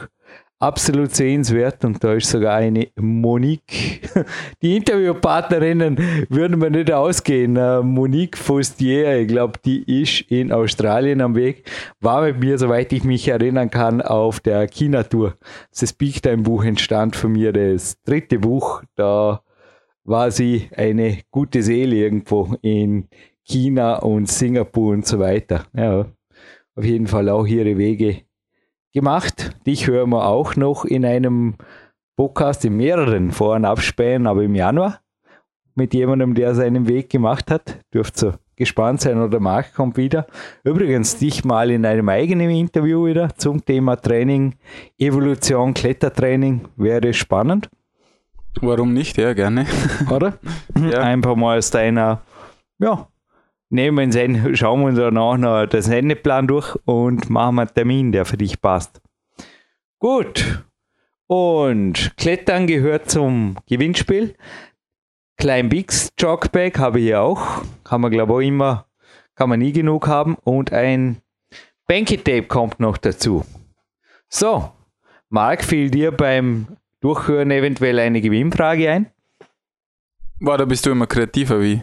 absolut sehenswert und da ist sogar eine Monique. Die Interviewpartnerinnen würden mir nicht ausgehen. Uh, Monique Fustier, ich glaube, die ist in Australien am Weg, war mit mir, soweit ich mich erinnern kann, auf der China-Tour. Das Big Time Buch entstand von mir, das dritte Buch. Da war sie eine gute Seele irgendwo in China und Singapur und so weiter. Ja, auf jeden Fall auch ihre Wege gemacht. Dich hören wir auch noch in einem Podcast, in mehreren Vor- und Abspähen, aber im Januar mit jemandem, der seinen Weg gemacht hat. Dürft ihr gespannt sein oder Marc kommt wieder. Übrigens dich mal in einem eigenen Interview wieder zum Thema Training, Evolution, Klettertraining wäre spannend. Warum nicht? Ja, gerne. Oder? ja. Einfach mal aus deiner ja, nehmen wir uns schauen wir uns danach noch das Sendeplan durch und machen einen Termin, der für dich passt. Gut. Und Klettern gehört zum Gewinnspiel. Klein Bigs Jogbag habe ich hier auch. Kann man glaube ich auch immer, kann man nie genug haben. Und ein Banky Tape kommt noch dazu. So, Marc, fiel dir beim Durchhören eventuell eine Gewinnfrage ein? War, da bist du immer kreativer wie?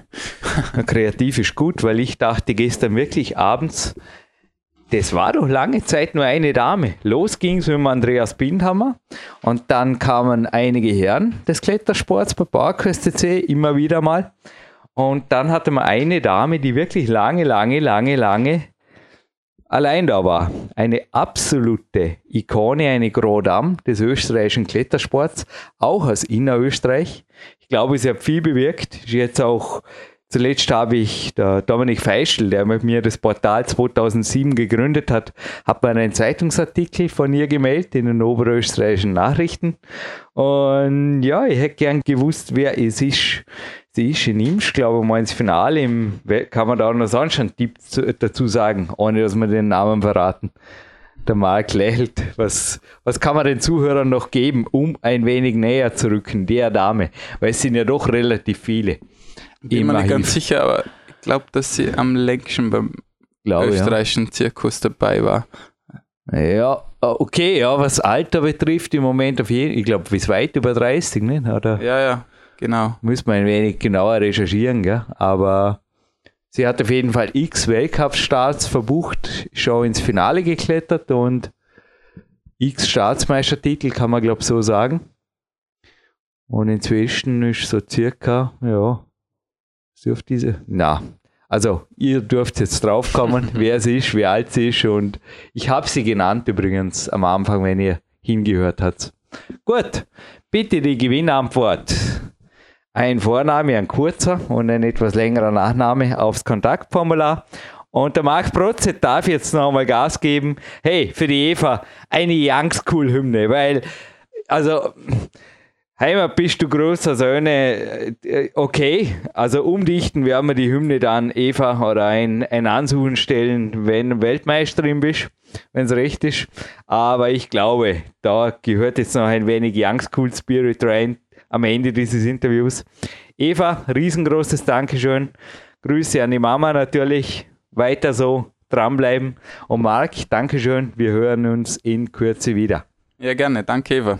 Kreativ ist gut, weil ich dachte gestern wirklich abends, das war doch lange Zeit nur eine Dame. Los ging es mit dem Andreas Bindhammer und dann kamen einige Herren des Klettersports bei PowerQuest immer wieder mal. Und dann hatte man eine Dame, die wirklich lange, lange, lange, lange allein da war. Eine absolute Ikone, eine Grodam des österreichischen Klettersports, auch aus Innerösterreich. Ich glaube, sie hat viel bewirkt. Jetzt auch Zuletzt habe ich der Dominik Feischl, der mit mir das Portal 2007 gegründet hat, hat mir einen Zeitungsartikel von ihr gemeldet in den oberösterreichischen Nachrichten. Und ja, ich hätte gern gewusst, wer es ist. Sie ist in Imsch, glaube ich, mal ins Finale. Im, kann man da auch noch sonst einen Tipp dazu sagen, ohne dass wir den Namen verraten der Marc lächelt. Was, was kann man den Zuhörern noch geben, um ein wenig näher zu rücken, der Dame? Weil es sind ja doch relativ viele. Bin mir nicht ganz sicher, aber ich glaube, dass sie am längsten beim glaube, österreichischen ja. Zirkus dabei war. Ja, okay, ja, was Alter betrifft, im Moment auf jeden Fall, ich glaube, bis weit über 30, ne? Oder? Ja, ja, genau. Muss man ein wenig genauer recherchieren, gell? Aber Sie hat auf jeden Fall x Weltcup-Starts verbucht, schon ins Finale geklettert und x Staatsmeistertitel, kann man glaube so sagen. Und inzwischen ist so circa, ja, sie auf diese, na, also ihr dürft jetzt draufkommen, wer sie ist, wie alt sie ist und ich habe sie genannt übrigens am Anfang, wenn ihr hingehört habt. Gut, bitte die Gewinnantwort ein Vorname, ein kurzer und ein etwas längerer Nachname aufs Kontaktformular. Und der Marc Protzet darf jetzt noch einmal Gas geben. Hey, für die Eva eine Young School Hymne, weil, also, Heimat bist du großer Söhne, äh, okay. Also umdichten werden wir die Hymne dann Eva oder ein, ein Ansuchen stellen, wenn Weltmeisterin bist, wenn es recht ist. Aber ich glaube, da gehört jetzt noch ein wenig Young School Spirit rein am Ende dieses Interviews. Eva, riesengroßes Dankeschön. Grüße an die Mama natürlich. Weiter so dranbleiben. Und Marc, Dankeschön. Wir hören uns in Kürze wieder. Ja, gerne. Danke, Eva.